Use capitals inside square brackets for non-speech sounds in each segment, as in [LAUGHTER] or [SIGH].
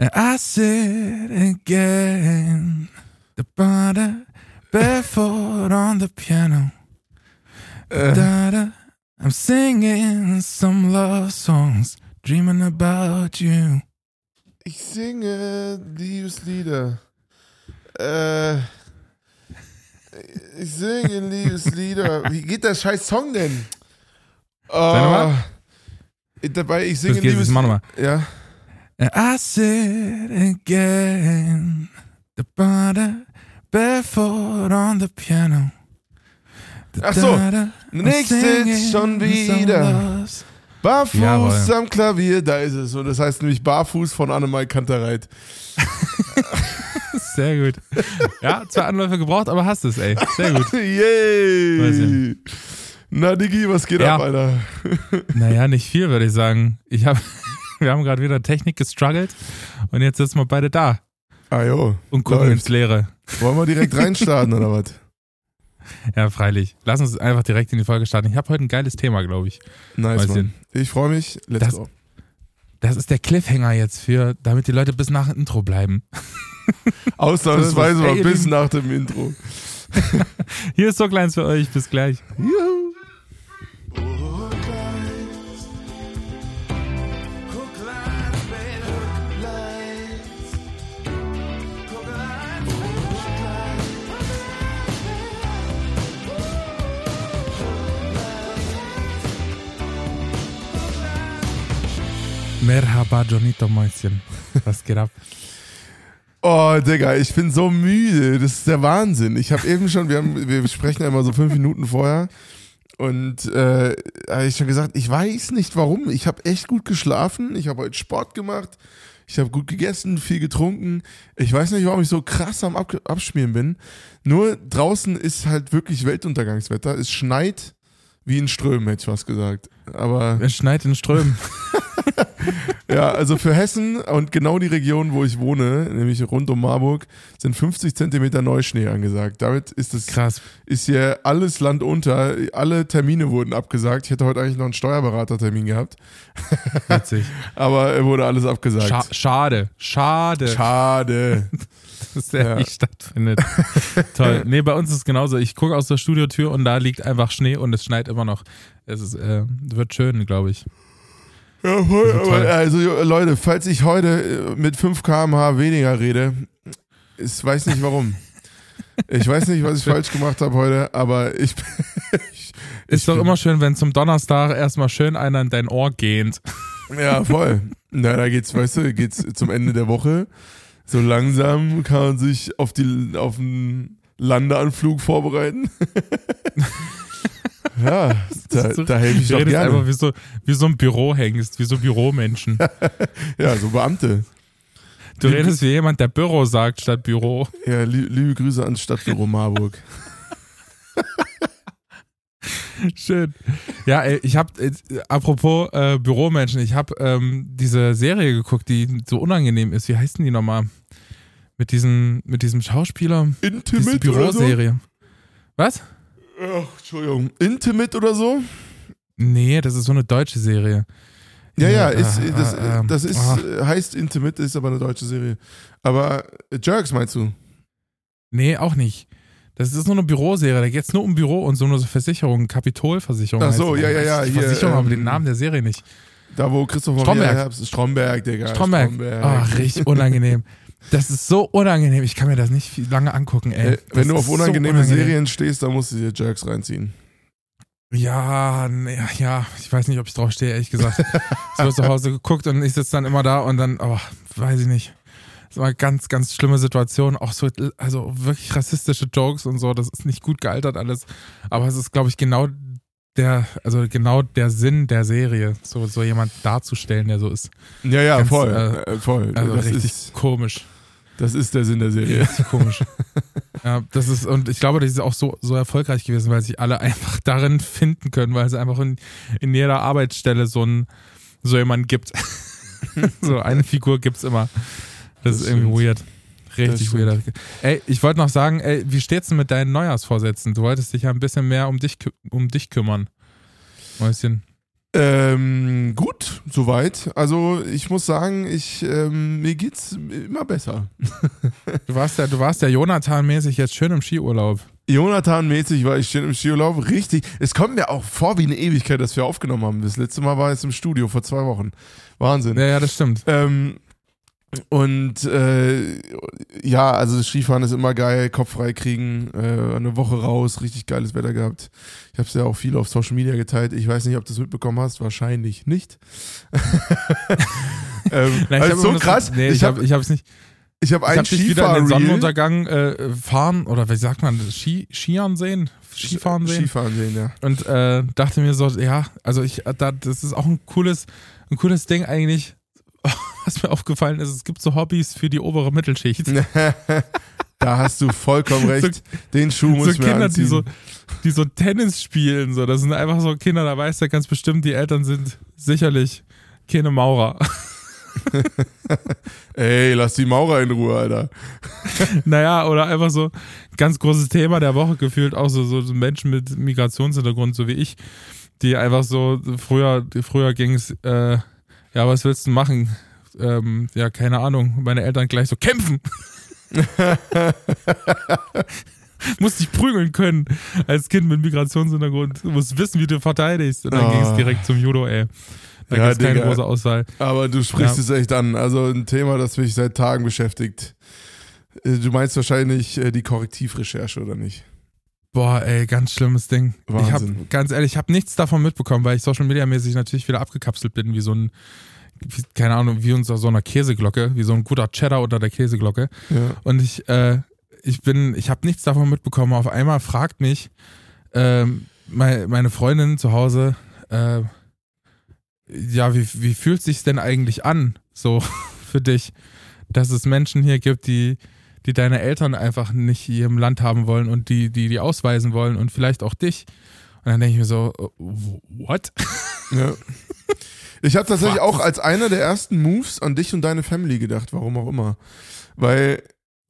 I sit again. The butter barefoot on the piano. Äh, Da-da. I'm singing some love songs, dreaming about you. ich singe Liebeslieder. Äh, ich singe Liebeslieder. Wie geht der scheiß Song denn? Oh, dabei, ich singe mal. Ja. I sit again. The butter barefoot on the piano. Ach so. Ich sitz schon wieder. Barfuß Jawohl. am Klavier, da ist es. Und das heißt nämlich Barfuß von Annemal Kantereit. [LAUGHS] Sehr gut. Ja, zwei Anläufe gebraucht, aber hast es, ey. Sehr gut. [LAUGHS] Yay! Na, Digi, was geht Ja. ab, Alter? Naja, nicht viel, würde ich sagen. Ich hab, [LAUGHS] wir haben gerade wieder Technik gestruggelt und jetzt sitzen wir beide da Ah, jo. und gucken Läuft. ins Leere. Wollen wir direkt reinstarten, oder was? [LAUGHS] Ja, freilich. Lass uns einfach direkt in die Folge starten. Ich habe heute ein geiles Thema, glaube ich. Nice. Mann. Ich freue mich. Let's Das- go. Das ist der Cliffhanger jetzt für, damit die Leute bis nach dem Intro bleiben. [LAUGHS] Ausnahmsweise mal bis nach dem Intro. [LAUGHS] Hier ist so kleins für euch. Bis gleich. Juhu. Merhaba, Jonito Mäuschen. [LAUGHS] Was geht ab? Oh, Digga, ich bin so müde. Das ist der Wahnsinn. Ich habe eben schon, wir, haben, wir sprechen ja immer so fünf Minuten vorher. Und äh, habe ich schon gesagt, ich weiß nicht warum. Ich habe echt gut geschlafen. Ich habe heute Sport gemacht. Ich habe gut gegessen, viel getrunken. Ich weiß nicht, warum ich so krass am Ab Abschmieren bin. Nur draußen ist halt wirklich Weltuntergangswetter. Es schneit wie in Strömen, hätte ich was gesagt. Aber Es schneit in Strömen. [LAUGHS] [LAUGHS] ja, also für Hessen und genau die Region, wo ich wohne, nämlich rund um Marburg, sind 50 Zentimeter Neuschnee angesagt. Damit ist es Krass. ist hier alles Land unter. Alle Termine wurden abgesagt. Ich hätte heute eigentlich noch einen Steuerberatertermin gehabt, Witzig. [LAUGHS] aber äh, wurde alles abgesagt. Scha schade. Schade. Schade. [LAUGHS] dass der Ja. nicht stattfindet. Toll. Nee, bei uns ist es genauso. Ich gucke aus der Studiotür und da liegt einfach Schnee und es schneit immer noch. Es ist, äh, wird schön, glaube ich. Ja, voll, Also aber, also Leute, falls ich heute äh, mit 5 km/h weniger rede, ich weiß nicht warum. Ich weiß nicht, was ich [LAUGHS] falsch gemacht habe heute, aber ich, [LAUGHS] ich Ist ich doch immer schön, wenn zum Donnerstag erstmal schön einer in dein Ohr gähnt. [LAUGHS] Ja, voll. Na, da geht's, weißt du, geht's zum Ende der Woche. So langsam kann man sich auf die auf den Landeanflug vorbereiten. Ja, [LAUGHS] da, So- da helfe ich Du doch redest einfach gerne. wie so, wie so ein Büro hängst, wie so Büromenschen. [LAUGHS] Ja, so Beamte. Du Liebe- redest wie jemand, der Büro sagt statt Büro. Ja, lie- liebe Grüße ans Stadtbüro Marburg. [LAUGHS] Schön. Ja, ich habe, apropos äh, Büromenschen, ich habe ähm, diese Serie geguckt, die so unangenehm ist. Wie heißt denn die nochmal? Mit diesem, mit diesem Schauspieler. Diese Intimate so? Büroserie. Was? Ach, Entschuldigung. Intimate oder so? Nee, das ist so eine deutsche Serie. Ja, ja, ist, äh, das, äh, das ist, äh, heißt Intimate, ist aber eine deutsche Serie. Aber äh, Jerks meinst du? Nee, auch nicht. Das ist so eine Büroserie, da geht es nur um Büro und so eine Versicherung, Kapitolversicherung. Ach so, ja, ja, ja, hier, Versicherung, aber ähm, den Namen der Serie nicht. Da, wo Christoph Maria Stromberg. Herbst, Stromberg, Digga. Stromberg. Ach, richtig unangenehm. [LAUGHS] Das ist so unangenehm. Ich kann mir das nicht lange angucken, ey. Äh, wenn du auf ist so unangenehme unangenehm. Serien stehst, dann musst du dir Jerks reinziehen. Ja, nee, ja, ich weiß nicht, ob ich drauf stehe, ehrlich gesagt. [LAUGHS] Es wird zu Hause geguckt und ich sitze dann immer da und dann, oh, weiß ich nicht. Das war eine ganz, ganz schlimme Situation. Auch so, also wirklich rassistische Jokes und so, das ist nicht gut gealtert alles. Aber es ist, glaube ich, genau der, also genau der Sinn der Serie, so, so jemand darzustellen, der so ist. Ja, ja, Ganz, voll. äh, äh, voll. Also das, richtig ist, komisch. Das ist der Sinn der Serie. Richtig komisch. [LAUGHS] Ja, das ist, und ich glaube, das ist auch so, so erfolgreich gewesen, weil sich alle einfach darin finden können, weil es einfach in, in jeder Arbeitsstelle so ein, so jemand gibt. [LAUGHS] so eine Figur gibt's immer. Das, Das ist irgendwie stimmt. weird. Richtig Das weird. Ey, ich wollte noch sagen, ey, wie steht's denn mit deinen Neujahrsvorsätzen? Du wolltest dich ja ein bisschen mehr um dich, um dich kümmern. Mäuschen. Ähm, gut, soweit. Also ich muss sagen, ich, ähm, mir geht's immer besser. [LAUGHS] Du warst ja, du warst ja Jonathan-mäßig jetzt schön im Skiurlaub. Jonathan-mäßig war ich schön im Skiurlaub. Richtig. Es kommt mir auch vor wie eine Ewigkeit, dass wir aufgenommen haben. Das letzte Mal war es im Studio vor zwei Wochen. Wahnsinn. Ja, ja, das stimmt. Ähm, und äh, ja, also das Skifahren ist immer geil, Kopf frei kriegen, äh, eine Woche raus, richtig geiles Wetter gehabt. Ich habe es ja auch viel auf Social Media geteilt. Ich weiß nicht, ob du es mitbekommen hast, wahrscheinlich nicht. [LAUGHS] ähm, Nein, also hab so krass. Nee, ich, ich habe habe ich hab's nicht. ich hab Ich einen habe dich wieder in den. Sonnenuntergang äh, fahren oder wie sagt man, Ski, Skiern sehen, Skifahren sehen. Skifahren sehen, ja. Und äh, dachte mir so, ja, also ich, äh, da, das ist auch ein cooles, ein cooles Ding eigentlich. Was mir aufgefallen ist, es gibt so Hobbys für die obere Mittelschicht. [LAUGHS] da hast du vollkommen recht. Den Schuh muss so ich mir Kinder, anziehen. die so, die so Tennis spielen, so. Das sind einfach so Kinder, da weißt du ganz bestimmt, die Eltern sind sicherlich keine Maurer. [LAUGHS] Ey, lass die Maurer in Ruhe, Alter. [LAUGHS] naja, oder einfach so ganz großes Thema der Woche gefühlt, auch so, so Menschen mit Migrationshintergrund, so wie ich, die einfach so, früher, früher ging es, äh, ja, was willst du machen? Ähm, ja, keine Ahnung. Meine Eltern gleich so kämpfen. [LAUGHS] musst dich prügeln können als Kind mit Migrationshintergrund. Du musst wissen, wie du verteidigst. Und dann Oh. ging es direkt zum Judo, ey. Da Ja, gibt's keine Digga. große Auswahl. Aber du sprichst Ja. es echt an. Also ein Thema, das mich seit Tagen beschäftigt. Äh, Du meinst wahrscheinlich äh, die Korrektivrecherche, oder nicht? Boah, ey, ganz schlimmes Ding. Ich Wahnsinn. habe ganz ehrlich, ich habe nichts davon mitbekommen, weil ich Social Media mäßig natürlich wieder abgekapselt bin, wie so ein, keine Ahnung, wie unter so einer Käseglocke, wie so ein guter Cheddar unter der Käseglocke. Ja. Und ich, äh, ich bin, ich habe nichts davon mitbekommen. Auf einmal fragt mich ähm, meine, meine Freundin zu Hause, äh, ja, wie, wie fühlt sich's denn eigentlich an, so [LAUGHS] für dich, dass es Menschen hier gibt, die, die deine Eltern einfach nicht hier im Land haben wollen und die, die, die ausweisen wollen und vielleicht auch dich. Und dann denke ich mir so, äh, what? Ja. [LAUGHS] Ich habe tatsächlich Was? auch als einer der ersten Moves an dich und deine Family gedacht, warum auch immer. Weil,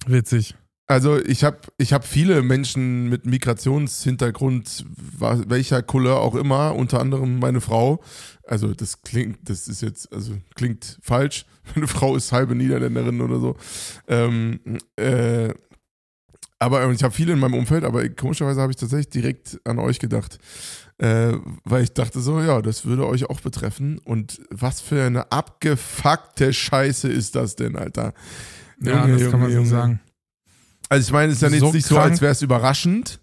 Witzig. also ich habe ich hab viele Menschen mit Migrationshintergrund, welcher Couleur auch immer, unter anderem meine Frau. Also das klingt, das ist jetzt, also klingt falsch. [LAUGHS] Meine Frau ist halbe Niederländerin oder so. Ähm, äh, aber ich habe viele in meinem Umfeld, aber komischerweise habe ich tatsächlich direkt an euch gedacht. Äh, weil ich dachte so, ja, das würde euch auch betreffen. Und was für eine abgefuckte Scheiße ist das denn, Alter? Ja, Junge, das kann man Junge, so Junge. sagen. Also ich meine, es ist ja So jetzt nicht so, als wäre es überraschend,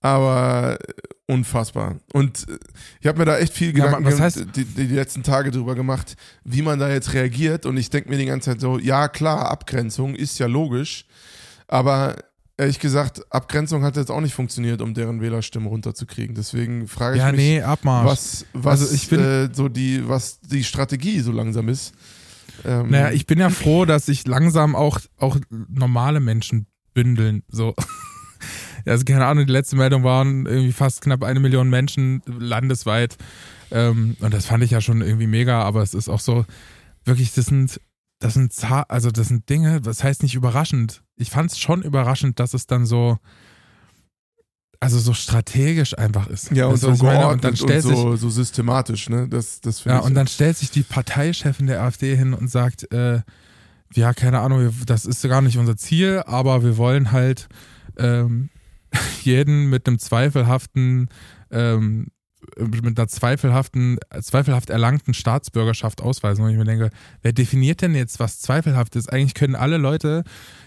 aber unfassbar. Und äh, ich habe mir da echt viel Ja, Gedanken was ge- heißt- die, die, die letzten Tage drüber gemacht, wie man da jetzt reagiert. Und ich denke mir die ganze Zeit so, ja klar, Abgrenzung ist ja logisch, aber ehrlich gesagt, Abgrenzung hat jetzt auch nicht funktioniert, um deren Wählerstimmen runterzukriegen. Deswegen frage ich Ja, mich, nee, was, was Also ich bin- äh, so die, was die Strategie so langsam ist. Ähm, Naja, ich bin ja froh, dass sich langsam auch, auch normale Menschen bündeln. So. [LAUGHS] Also keine Ahnung, die letzte Meldung waren irgendwie fast knapp eine Million Menschen landesweit. Ähm, und das fand ich ja schon irgendwie mega, aber es ist auch so, wirklich, das sind, das sind also das sind Dinge, das heißt nicht überraschend. Ich fand es schon überraschend, dass es dann so, also so strategisch einfach ist. ja, und so geordnet und dann stellt sich so, so systematisch, ne? Das, das ja, ich. und dann stellt sich die Parteichefin der AfD hin und sagt, äh, ja, keine Ahnung, das ist gar nicht unser Ziel, aber wir wollen halt ähm, [LAUGHS] jeden mit einem zweifelhaften, ähm, mit einer zweifelhaften, zweifelhaft erlangten Staatsbürgerschaft ausweisen. Und ich mir denke, wer definiert denn jetzt, was zweifelhaft ist? Eigentlich können alle Leute,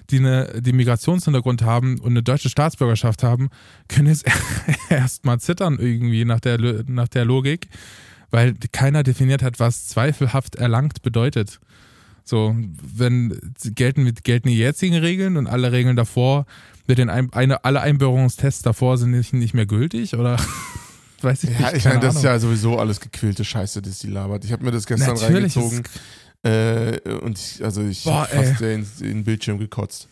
die eine, die Migrationshintergrund haben und eine deutsche Staatsbürgerschaft haben, können jetzt [LAUGHS] erstmal zittern irgendwie nach der, nach der Logik weil keiner definiert hat, was zweifelhaft erlangt bedeutet. So, wenn gelten, gelten die jetzigen Regeln und alle Regeln davor, mit den ein, eine, alle Einbürgerungstests davor sind nicht, nicht mehr gültig oder [LAUGHS] weiß ich Ja, nicht. ich meine, das ist ja sowieso alles gequälte Scheiße, das die labert. Ich habe mir das gestern Natürlich reingezogen äh, und ich, also ich Boah, hab fast in, in den Bildschirm gekotzt.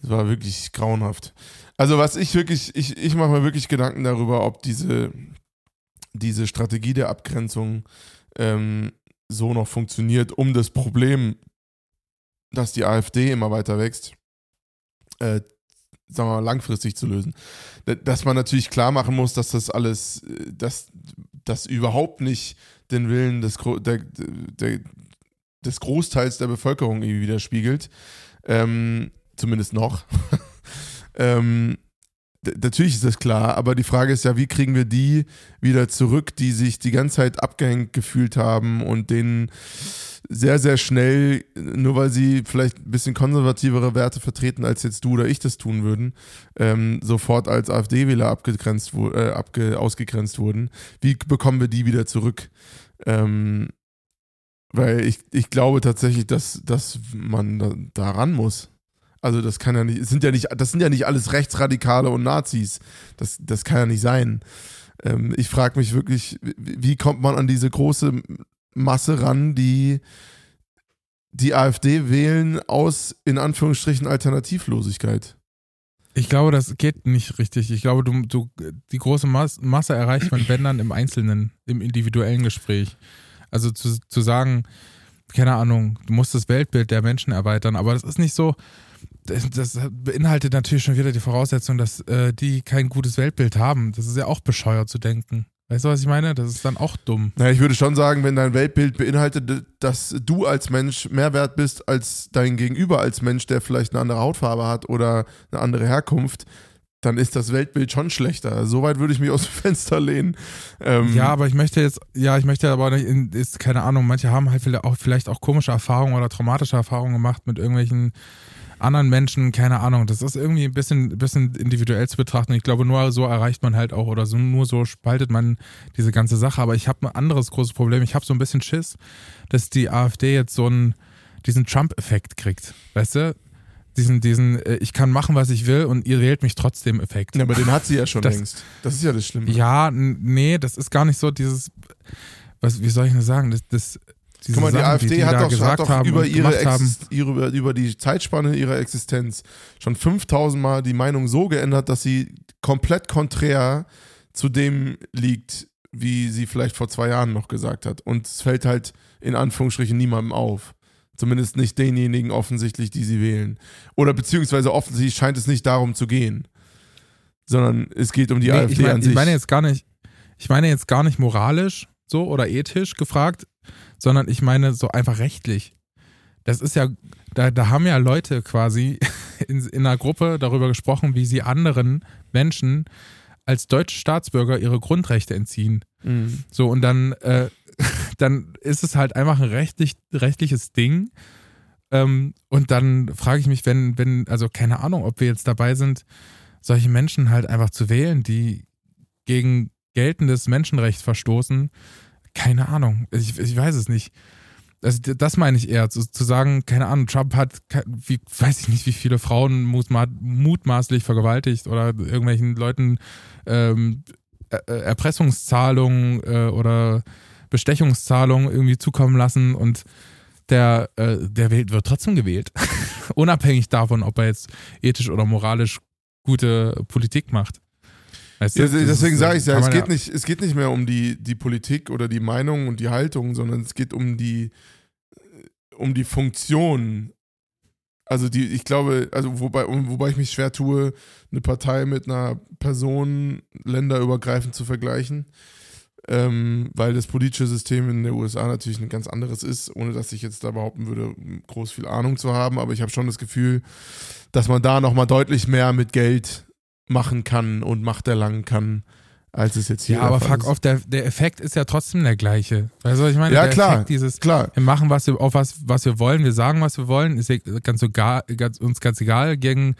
Das war wirklich grauenhaft. Also was ich wirklich, ich, ich mache mir wirklich Gedanken darüber, ob diese, diese Strategie der Abgrenzung ähm, so noch funktioniert, um das Problem, dass die AfD immer weiter wächst, äh, sagen wir mal, langfristig zu lösen. Dass man natürlich klar machen muss, dass das alles, dass das überhaupt nicht den Willen des, der, der, des Großteils der Bevölkerung irgendwie widerspiegelt. Ähm, zumindest noch. [LAUGHS] ähm, natürlich ist das klar, aber die Frage ist ja, wie kriegen wir die wieder zurück, die sich die ganze Zeit abgehängt gefühlt haben und denen sehr, sehr schnell, nur weil sie vielleicht ein bisschen konservativere Werte vertreten, als jetzt du oder ich das tun würden, ähm, sofort als AfD-Wähler abgegrenzt, äh, abge ausgegrenzt wurden. Wie bekommen wir die wieder zurück? Ähm, weil ich, ich glaube tatsächlich, dass, dass man da, da ran muss. Also das kann ja nicht, sind ja nicht, das sind ja nicht alles Rechtsradikale und Nazis. Das, das kann ja nicht sein. Ähm, ich frage mich wirklich, wie kommt man an diese große Masse ran, die die AfD wählen aus in Anführungsstrichen Alternativlosigkeit? Ich glaube, das geht nicht richtig. Ich glaube, du, du die große Masse erreicht man, wenn dann im Einzelnen, im individuellen Gespräch. Also zu, zu sagen, keine Ahnung, du musst das Weltbild der Menschen erweitern, aber das ist nicht so, das, das beinhaltet natürlich schon wieder die Voraussetzung, dass äh, die kein gutes Weltbild haben. Das ist ja auch bescheuert zu denken. Weißt du, was ich meine? Das ist dann auch dumm. Naja, ich würde schon sagen, wenn dein Weltbild beinhaltet, dass du als Mensch mehr wert bist als dein Gegenüber als Mensch, der vielleicht eine andere Hautfarbe hat oder eine andere Herkunft, dann ist das Weltbild schon schlechter. Soweit würde ich mich aus dem [LAUGHS] Fenster lehnen. Ähm ja, aber ich möchte jetzt, ja, ich möchte aber nicht, ist keine Ahnung, manche haben halt vielleicht auch komische Erfahrungen oder traumatische Erfahrungen gemacht mit irgendwelchen anderen Menschen, keine Ahnung. Das ist irgendwie ein bisschen, bisschen individuell zu betrachten. Ich glaube, nur so erreicht man halt auch oder so, nur so spaltet man diese ganze Sache. Aber ich habe ein anderes großes Problem. Ich habe so ein bisschen Schiss, dass die AfD jetzt so einen, diesen Trump-Effekt kriegt. Weißt du? Diesen, diesen, äh, ich kann machen, was ich will und ihr wählt mich trotzdem Effekt. Ja, aber den hat sie ja schon das, längst. Das ist ja das Schlimme. Ja, nee, das ist gar nicht so dieses, was, wie soll ich denn sagen? Das, das Guck mal, die Sachen, AfD die hat, doch, hat doch über, ihre ihre, über die Zeitspanne ihrer Existenz schon 5000 Mal die Meinung so geändert, dass sie komplett konträr zu dem liegt, wie sie vielleicht vor zwei Jahren noch gesagt hat. Und es fällt halt in Anführungsstrichen niemandem auf. Zumindest nicht denjenigen offensichtlich, die sie wählen. Oder beziehungsweise offensichtlich scheint es nicht darum zu gehen. Sondern es geht um die nee, AfD ich mein, an sich. Ich meine jetzt gar nicht, ich meine jetzt gar nicht moralisch so oder ethisch gefragt sondern ich meine so einfach rechtlich. Das ist ja, da, da haben ja Leute quasi [LAUGHS] in, in einer Gruppe darüber gesprochen, wie sie anderen Menschen als deutsche Staatsbürger ihre Grundrechte entziehen. Mhm. So, und dann, äh, [LAUGHS] dann ist es halt einfach ein rechtlich, rechtliches Ding. Ähm, und dann frage ich mich, wenn, wenn, also keine Ahnung, ob wir jetzt dabei sind, solche Menschen halt einfach zu wählen, die gegen geltendes Menschenrecht verstoßen, keine Ahnung. Ich, ich weiß es nicht. Also das meine ich eher, zu, zu, sagen, keine Ahnung, Trump hat, wie, weiß ich nicht, wie viele Frauen mutmaßlich vergewaltigt oder irgendwelchen Leuten ähm, Erpressungszahlungen äh, oder Bestechungszahlungen irgendwie zukommen lassen und der, äh, der wird trotzdem gewählt. [LAUGHS] Unabhängig davon, ob er jetzt ethisch oder moralisch gute Politik macht. Weißt du, ja, deswegen sage ich ja, es geht, ja nicht, es geht nicht mehr um die, die Politik oder die Meinung und die Haltung, sondern es geht um die, um die Funktion. Also die, ich glaube, also wobei, wobei ich mich schwer tue, eine Partei mit einer Person länderübergreifend zu vergleichen. Ähm, weil das politische System in den USA natürlich ein ganz anderes ist, ohne dass ich jetzt da behaupten würde, groß viel Ahnung zu haben. Aber ich habe schon das Gefühl, dass man da nochmal deutlich mehr mit Geld machen kann und Macht erlangen kann, als es jetzt hier Ja, aber fuck off, der, der Effekt ist ja trotzdem der gleiche. Also ich meine, ja, der klar, Effekt dieses, klar. wir machen was wir, auf was, was wir wollen, wir sagen, was wir wollen, ist ganz egal, ganz, uns ganz egal, gegen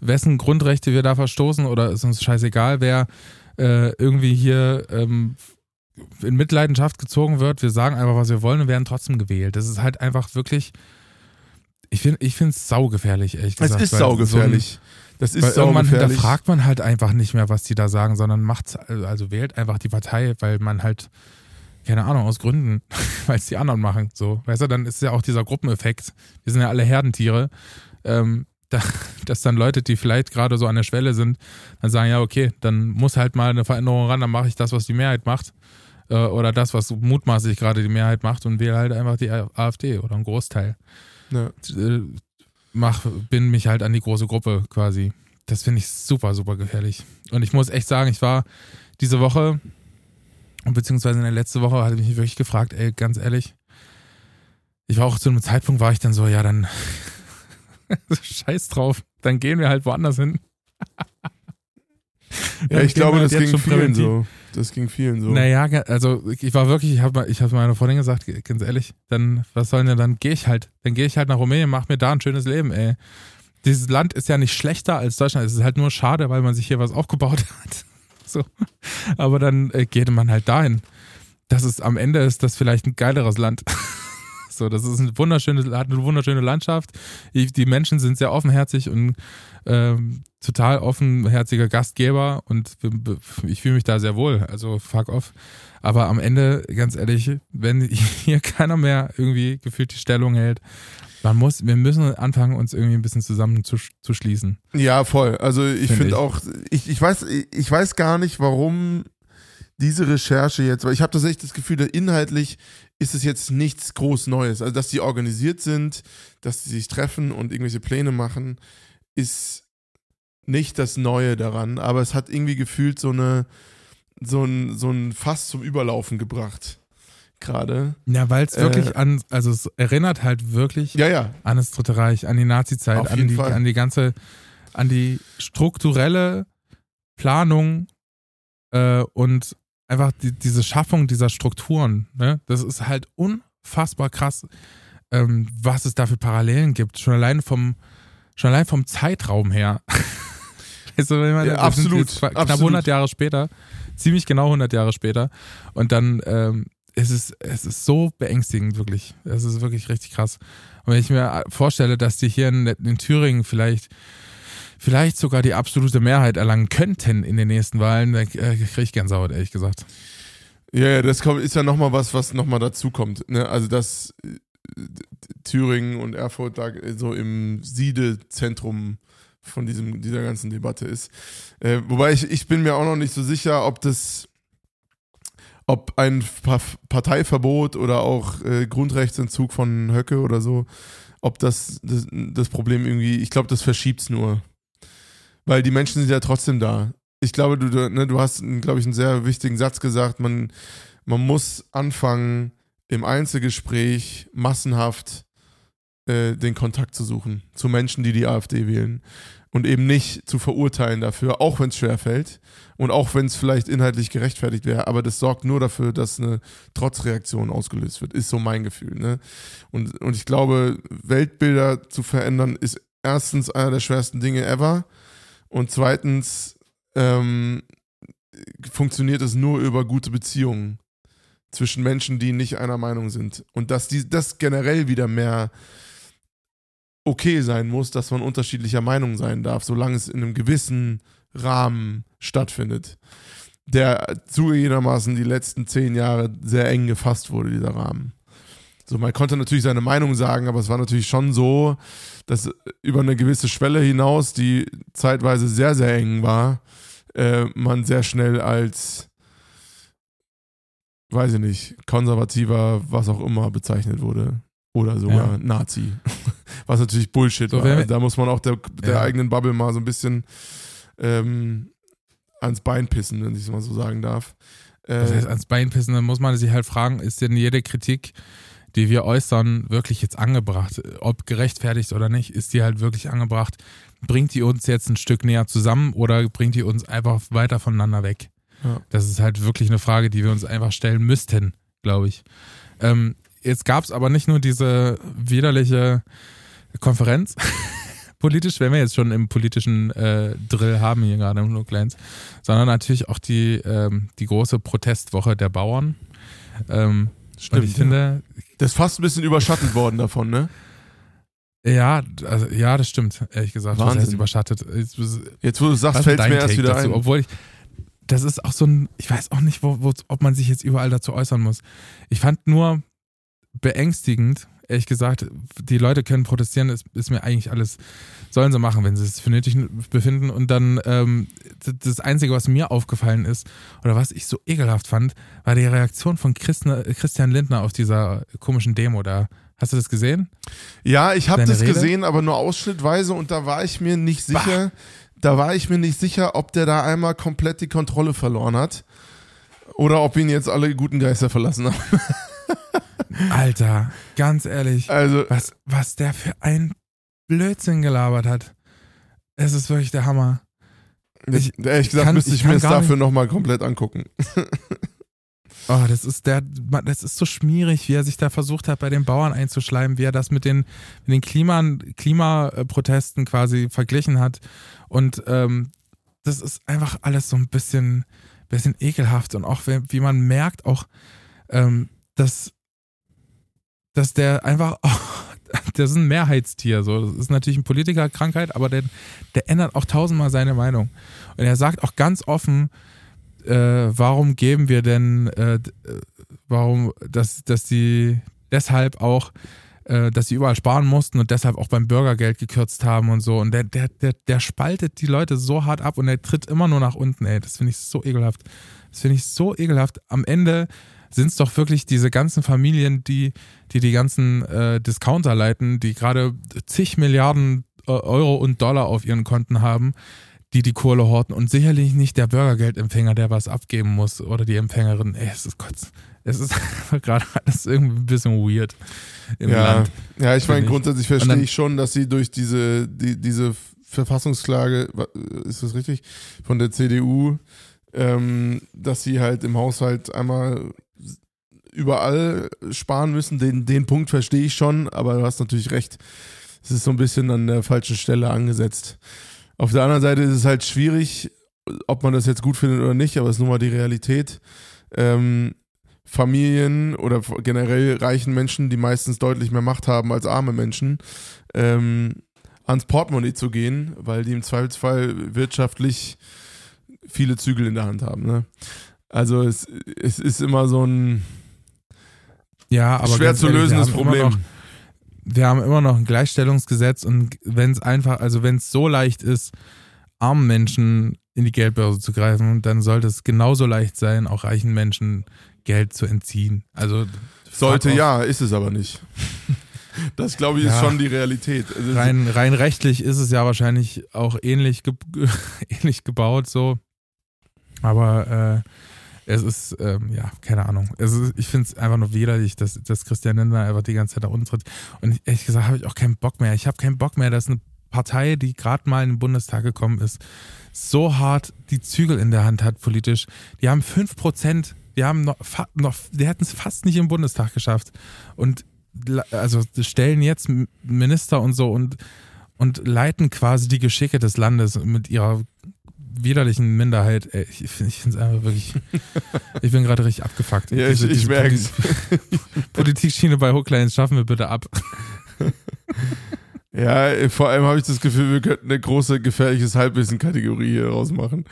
wessen Grundrechte wir da verstoßen oder ist uns scheißegal, wer äh, irgendwie hier ähm, in Mitleidenschaft gezogen wird. Wir sagen einfach, was wir wollen und werden trotzdem gewählt. Das ist halt einfach wirklich, ich finde ich es saugefährlich, ehrlich gesagt. Es ist saugefährlich. So das ist weil irgendwann hinterfragt man halt einfach nicht mehr, was die da sagen, sondern macht, also wählt einfach die Partei, weil man halt, keine Ahnung, aus Gründen, [LAUGHS] weil es die anderen machen. So, weißt du, dann ist ja auch dieser Gruppeneffekt. Wir sind ja alle Herdentiere. Ähm, da, [LAUGHS] dass dann Leute, die vielleicht gerade so an der Schwelle sind, dann sagen, ja, okay, dann muss halt mal eine Veränderung ran, dann mache ich das, was die Mehrheit macht. Äh, oder das, was mutmaßlich gerade die Mehrheit macht und wähle halt einfach die AfD oder einen Großteil. Ja. Mach, bin mich halt an die große Gruppe quasi. Das finde ich super, super gefährlich. Und ich muss echt sagen, ich war diese Woche beziehungsweise in der letzten Woche hatte ich mich wirklich gefragt, ey, ganz ehrlich, ich war auch zu einem Zeitpunkt, war ich dann so, ja, dann [LAUGHS] scheiß drauf, dann gehen wir halt woanders hin. [LAUGHS] ja, ich glaube, halt das ging vielen so. Das ging vielen so. Naja, also ich war wirklich, ich habe ich hab meiner Freundin gesagt, ganz ehrlich, dann, was sollen denn, dann gehe ich halt, dann gehe ich halt nach Rumänien, mach mir da ein schönes Leben, ey. Dieses Land ist ja nicht schlechter als Deutschland, es ist halt nur schade, weil man sich hier was aufgebaut [LAUGHS] hat. So. Aber dann äh, geht man halt dahin. Das ist am Ende ist das vielleicht ein geileres Land. [LAUGHS] so, das ist ein wunderschönes, hat eine wunderschöne Landschaft. Die Menschen sind sehr offenherzig und ähm, total offenherziger Gastgeber und ich fühle mich da sehr wohl. Also fuck off. Aber am Ende, ganz ehrlich, wenn [LAUGHS] hier keiner mehr irgendwie gefühlt die Stellung hält, man muss, wir müssen anfangen, uns irgendwie ein bisschen zusammen zu, zu schließen. Ja, voll. Also ich finde find auch, ich, ich, weiß, ich weiß gar nicht, warum diese Recherche jetzt, weil ich habe tatsächlich das Gefühl, inhaltlich ist es jetzt nichts groß Neues. Also, dass die organisiert sind, dass sie sich treffen und irgendwelche Pläne machen, ist nicht das Neue daran, aber es hat irgendwie gefühlt so eine so ein, so ein Fass zum Überlaufen gebracht. Gerade. Ja, weil es wirklich äh, an, also es erinnert halt wirklich ja, ja. an das Dritte Reich, an die Nazi-Zeit, an die, an die ganze, an die strukturelle Planung äh, und einfach die, diese Schaffung dieser Strukturen. Ne? Das ist halt unfassbar krass, ähm, was es da für Parallelen gibt. Schon allein vom, schon allein vom Zeitraum her. [LAUGHS] also, wenn man, ja, absolut, knapp absolut. 100 Jahre später, ziemlich genau 100 Jahre später. Und dann ähm, es ist es ist so beängstigend, wirklich. Es ist wirklich richtig krass. Und wenn ich mir vorstelle, dass die hier in, in Thüringen vielleicht vielleicht sogar die absolute Mehrheit erlangen könnten in den nächsten Wahlen, dann äh, kriege ich Gänsehaut, ehrlich gesagt. Ja, ja, das ist ja nochmal was, was nochmal dazu kommt. Ne? Also, dass Thüringen und Erfurt da so im Siedezentrum von diesem, dieser ganzen Debatte ist. Äh, wobei ich, ich bin mir auch noch nicht so sicher, ob das, ob ein Parteiverbot oder auch äh, Grundrechtsentzug von Höcke oder so, ob das das, das Problem irgendwie, ich glaube, das verschiebt es nur. Weil die Menschen sind ja trotzdem da. Ich glaube, du, ne, du hast, glaube ich, einen sehr wichtigen Satz gesagt, man, man muss anfangen, im Einzelgespräch massenhaft äh, den Kontakt zu suchen zu Menschen, die die AfD wählen und eben nicht zu verurteilen dafür, auch wenn es schwer fällt und auch wenn es vielleicht inhaltlich gerechtfertigt wäre, aber das sorgt nur dafür, dass eine Trotzreaktion ausgelöst wird, ist so mein Gefühl. Ne? Und, und ich glaube, Weltbilder zu verändern ist erstens einer der schwersten Dinge ever und zweitens ähm, funktioniert es nur über gute Beziehungen zwischen Menschen, die nicht einer Meinung sind. Und dass die, das generell wieder mehr okay sein muss, dass man unterschiedlicher Meinung sein darf, solange es in einem gewissen Rahmen stattfindet. Der zugegebenermaßen die letzten zehn Jahre sehr eng gefasst wurde, dieser Rahmen. So, man konnte natürlich seine Meinung sagen, aber es war natürlich schon so, dass über eine gewisse Schwelle hinaus, die zeitweise sehr, sehr eng war, äh, man sehr schnell als weiß ich nicht, konservativer, was auch immer bezeichnet wurde. Oder sogar ja. Nazi. [LAUGHS] Was natürlich Bullshit so, war. Da muss man auch der, der ja. eigenen Bubble mal so ein bisschen ähm, ans Bein pissen, wenn ich es mal so sagen darf. Äh, das heißt, ans Bein pissen, dann muss man sich halt fragen, ist denn jede Kritik, die wir äußern, wirklich jetzt angebracht? Ob gerechtfertigt oder nicht, ist die halt wirklich angebracht? Bringt die uns jetzt ein Stück näher zusammen oder bringt die uns einfach weiter voneinander weg? Ja. Das ist halt wirklich eine Frage, die wir uns einfach stellen müssten, glaube ich. Ähm, jetzt gab es aber nicht nur diese widerliche Konferenz. [LAUGHS] Politisch, wenn wir jetzt schon im politischen äh, Drill haben hier gerade im Nucleans, sondern natürlich auch die, ähm, die große Protestwoche der Bauern. Ähm, Stimmt. ich finde, das ist fast ein bisschen überschattet worden davon, ne? Ja, also, ja, das stimmt, ehrlich gesagt. Wahnsinn. Das heißt überschattet. Jetzt, wo du sagst, fällt mir erst wieder dazu, ein. Obwohl ich, das ist auch so ein, ich weiß auch nicht, wo, wo, ob man sich jetzt überall dazu äußern muss. Ich fand nur beängstigend, ehrlich gesagt, die Leute können protestieren, ist, ist mir eigentlich alles, sollen sie machen, wenn sie es für nötig befinden. Und dann ähm, das Einzige, was mir aufgefallen ist, oder was ich so ekelhaft fand, war die Reaktion von Christian Lindner auf dieser komischen Demo da. Hast du das gesehen? Ja, ich habe das Rede? gesehen, aber nur ausschnittweise und da war ich mir nicht sicher. Bah da war ich mir nicht sicher, ob der da einmal komplett die Kontrolle verloren hat oder ob ihn jetzt alle guten Geister verlassen haben. [LAUGHS] [LAUGHS] Alter, ganz ehrlich, Also, was, was der für ein Blödsinn gelabert hat. Es ist wirklich der Hammer. Ich ehrlich gesagt kann- müsste ich ich, mir gar dafür nochmal komplett angucken. Oh, das ist der, das ist so schmierig, wie er sich da versucht hat, bei den Bauern einzuschleimen, wie er das mit den, mit den Klima, Klimaprotesten quasi verglichen hat. Und ähm, das ist einfach alles so ein bisschen, bisschen ekelhaft und auch wie, wie man merkt, auch, ähm, dass, dass der einfach, [LAUGHS] das ist ein Mehrheitstier. So. Das ist natürlich eine Politikerkrankheit, aber der, der ändert auch tausendmal seine Meinung. Und er sagt auch ganz offen, äh, warum geben wir denn, äh, äh, warum, dass, dass die deshalb auch, äh, dass sie überall sparen mussten und deshalb auch beim Bürgergeld gekürzt haben und so. Und der, der, der, der spaltet die Leute so hart ab und der tritt immer nur nach unten, ey. Das finde ich so ekelhaft. Das finde ich so ekelhaft. Am Ende sind es doch wirklich diese ganzen Familien, die die, die ganzen äh, Discounter leiten, die gerade zig Milliarden äh, Euro und Dollar auf ihren Konten haben, die die Kohle horten und sicherlich nicht der Bürgergeldempfänger, der was abgeben muss oder die Empfängerin. Ey, es ist Gott, es ist [LAUGHS] gerade alles irgendwie ein bisschen weird im ja, Land. ja, ich meine, grundsätzlich Und verstehe dann- ich schon, dass sie durch diese, die, diese Verfassungsklage, wa- ist das richtig, von der CDU, ähm, dass sie halt im Haushalt einmal überall sparen müssen. Den, den Punkt verstehe ich schon, aber du hast natürlich recht. Es ist so ein bisschen an der falschen Stelle angesetzt. Auf der anderen Seite ist es halt schwierig, ob man das jetzt gut findet oder nicht, aber es ist nun mal die Realität. Ähm, Familien oder generell reichen Menschen, die meistens deutlich mehr Macht haben als arme Menschen, ähm, ans Portemonnaie zu gehen, weil die im Zweifelsfall wirtschaftlich viele Zügel in der Hand haben. Ne? Also es, es ist immer so ein Ja, aber schwer zu ehrlich, lösendes Problem. Noch, wir haben immer noch ein Gleichstellungsgesetz und wenn es einfach, also wenn es so leicht ist, armen Menschen in die Geldbörse zu greifen, dann sollte es genauso leicht sein, auch reichen Menschen Geld zu entziehen. Also Sollte ja, ist es aber nicht. [LAUGHS] Das glaube ich ist Ja. schon die Realität. Also, Rein, rein rechtlich ist es ja wahrscheinlich auch ähnlich, ge [LAUGHS] ähnlich gebaut so. Aber äh, es ist, ähm, ja, keine Ahnung. Ist, ich finde es einfach nur widerlich, dass, dass Christian Lindner einfach die ganze Zeit da unten tritt. Und ich- ehrlich gesagt habe ich auch keinen Bock mehr. Ich habe keinen Bock mehr, dass eine Partei, die gerade mal in den Bundestag gekommen ist, so hart die Zügel in der Hand hat politisch. Die haben 5%, die haben noch, noch die hätten es fast nicht im Bundestag geschafft. Und also stellen jetzt Minister und so und, und leiten quasi die Geschicke des Landes mit ihrer widerlichen Minderheit. Ey, ich finde es einfach wirklich. [LAUGHS] Ich bin gerade richtig abgefuckt. Ja, ich- Diese- ich diese merk's. Poli- [LAUGHS] Politikschiene bei Hooklines schaffen wir bitte ab. [LAUGHS] ja, äh, vor allem habe ich das Gefühl, wir könnten eine große gefährliches Halbwissen-Kategorie hier rausmachen.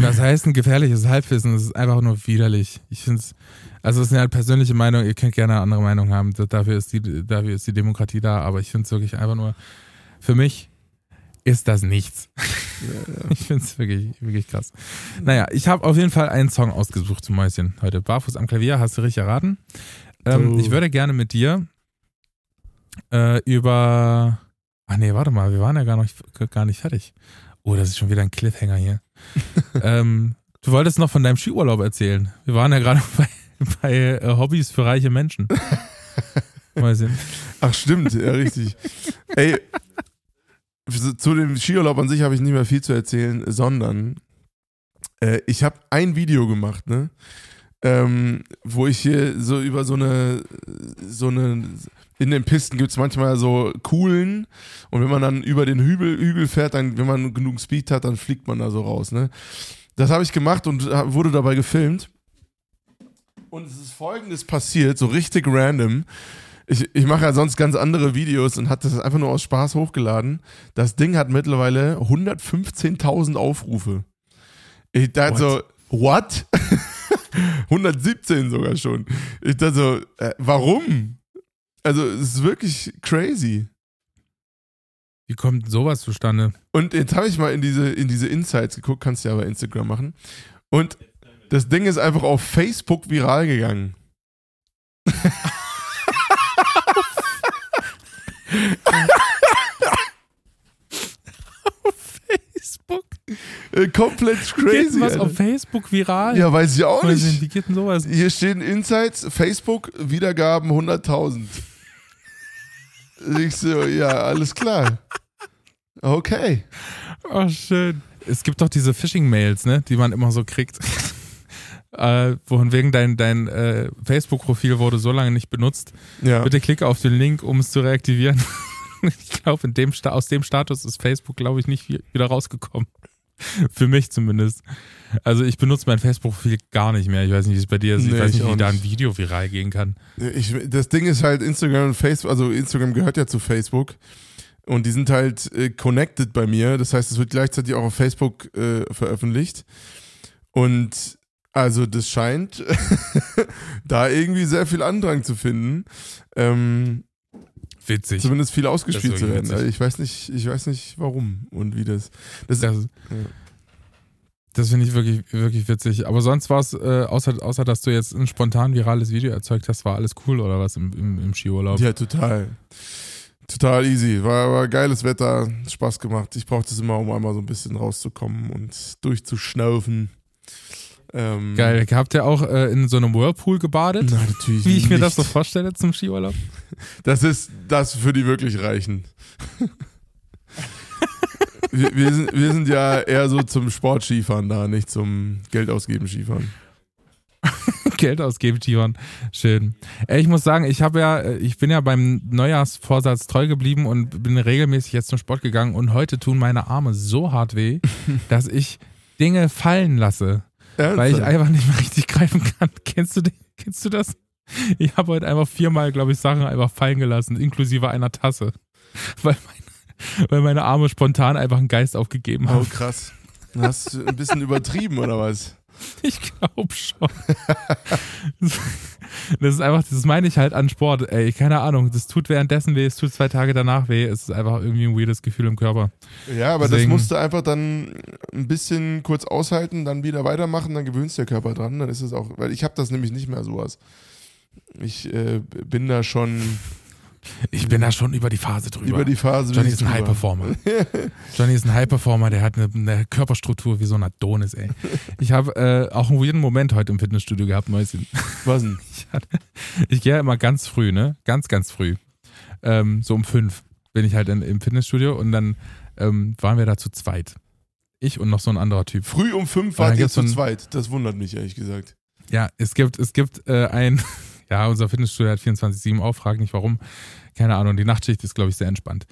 Das heißt, ein gefährliches Halbwissen, das ist einfach nur widerlich. Ich finde es, also es ist eine persönliche Meinung, ihr könnt gerne eine andere Meinung haben, Da- dafür ist die, dafür ist die Demokratie da, aber ich finde es wirklich einfach nur, für mich ist das nichts. [LAUGHS] Ich finde es wirklich, wirklich krass. Naja, ich habe auf jeden Fall einen Song ausgesucht zum Mäuschen heute. Barfuß am Klavier, hast du richtig erraten. Ähm, ich würde gerne mit dir äh, über, ach nee, warte mal, wir waren ja gar, noch, gar nicht fertig. Oh, das ist schon wieder ein Cliffhanger hier. [LAUGHS] ähm, du wolltest noch von deinem Skiurlaub erzählen. Wir waren ja gerade [LAUGHS] bei, bei äh, Hobbys für reiche Menschen. Mal sehen. Ach stimmt, ja richtig. Ey, zu dem Skiurlaub an sich habe ich nicht mehr viel zu erzählen, sondern äh, ich habe ein Video gemacht, ne? Ähm, wo ich hier so über so eine, so eine, in den Pisten gibt es manchmal so Kuhlen und wenn man dann über den Hügel, Hügel fährt, dann, wenn man genug Speed hat, dann fliegt man da so raus, ne? Das habe ich gemacht und wurde dabei gefilmt. Und es ist folgendes passiert, so richtig random. Ich, ich mache ja sonst ganz andere Videos und hatte das einfach nur aus Spaß hochgeladen. Das Ding hat mittlerweile 115.000 Aufrufe. Ich dachte so, what? [LAUGHS] 117 sogar schon. Ich dachte so, äh, warum? Also, es ist wirklich crazy. Wie kommt sowas zustande? Und jetzt habe ich mal in diese, in diese Insights geguckt, kannst du ja bei Instagram machen. Und das Ding ist einfach auf Facebook viral gegangen. [LAUGHS] Facebook? Äh, komplett Geht crazy. was Alter. auf Facebook viral? Ja, weiß ich auch sehen, nicht. Wie geht denn sowas? Hier stehen Insights, Facebook, Wiedergaben 100.000. Ich so, ja, alles klar. Okay. Oh, schön. Es gibt doch diese Phishing-Mails, ne, die man immer so kriegt. Äh, von wegen dein, dein äh, Facebook-Profil wurde so lange nicht benutzt. Ja. Bitte klicke auf den Link, um es zu reaktivieren. [LAUGHS] ich glaube, dem, aus dem Status ist Facebook, glaube ich, nicht wie- wieder rausgekommen. [LAUGHS] Für mich zumindest. Also ich benutze mein Facebook-Profil gar nicht mehr. Ich weiß nicht, wie es bei dir ist. Ich Nee, weiß ich nicht, wie auch da ein. Video viral gehen kann. Ich, das Ding ist halt Instagram und Facebook, also Instagram gehört ja zu Facebook und die sind halt äh, connected bei mir. Das heißt, es wird gleichzeitig auch auf Facebook äh, veröffentlicht. Und also das scheint [LAUGHS] da irgendwie sehr viel Andrang zu finden. Ähm, Witzig. zumindest viel ausgespielt zu werden. Also ich weiß nicht, ich weiß nicht warum und wie das. Das, Das, das finde ich wirklich, wirklich witzig. Aber sonst war es, äh, außer, außer dass du jetzt ein spontan virales Video erzeugt hast, war alles cool oder was im, im, im Skiurlaub? Ja, total. Total easy. War, war geiles Wetter, Spaß gemacht. Ich brauchte es immer, um einmal so ein bisschen rauszukommen und durchzuschnaufen. Ähm, Geil. Habt ihr auch äh, in so einem Whirlpool gebadet? Nein, natürlich Wie ich mir nicht. das so vorstelle zum Skiurlaub? [LAUGHS] Das ist das für die wirklich Reichen. [LAUGHS] wir, wir, sind, wir sind ja eher so zum Sport-Skifahren da, nicht zum Geld ausgeben Skifahren. [LAUGHS] Geld ausgeben, Tion. Schön. Ich muss sagen, ich habe ja, ich bin ja beim Neujahrsvorsatz treu geblieben und bin regelmäßig jetzt zum Sport gegangen und heute tun meine Arme so hart weh, dass ich Dinge fallen lasse, weil ich Ernsthaft? einfach nicht mehr richtig greifen kann. [LAUGHS] Kennst du, den, kennst du das? Ich habe heute einfach viermal, glaube ich, Sachen einfach fallen gelassen, inklusive einer Tasse. [LAUGHS] Weil meine, weil meine Arme spontan einfach einen Geist aufgegeben Oh, haben. krass. Hast du ein bisschen übertrieben, oder was? [LAUGHS] Ich glaube schon. Das ist einfach, das meine ich halt an Sport. Ey, keine Ahnung. Das tut währenddessen weh, es tut zwei Tage danach weh. Es ist einfach irgendwie ein weirdes Gefühl im Körper. Ja, aber Deswegen- das musst du einfach dann ein bisschen kurz aushalten, dann wieder weitermachen, dann gewöhnst der Körper dran, dann ist es auch, weil ich habe das nämlich nicht mehr sowas. Ich äh, bin da schon Ich bin da schon über die Phase drüber. über die Phase. [LAUGHS] Johnny ist ein drüber. High-Performer. Johnny ist ein High-Performer, der hat eine, eine Körperstruktur wie so ein Adonis, ey. Ich habe äh, auch einen weirden Moment heute im Fitnessstudio gehabt, Mäuschen. Was denn? [LAUGHS] Ich, hatte, ich gehe ja immer ganz früh, ne? Ganz, ganz früh. Ähm, so um fünf bin ich halt in, im Fitnessstudio und dann ähm, waren wir da zu zweit. Ich und noch so ein anderer Typ. Früh um fünf wart ihr zu so ein- zweit. Das wundert mich, ehrlich gesagt. Ja, es gibt, es gibt äh, ein, ja, unser Fitnessstudio hat 24-7 auf, frag nicht warum. Keine Ahnung, die Nachtschicht ist, glaube ich, sehr entspannt.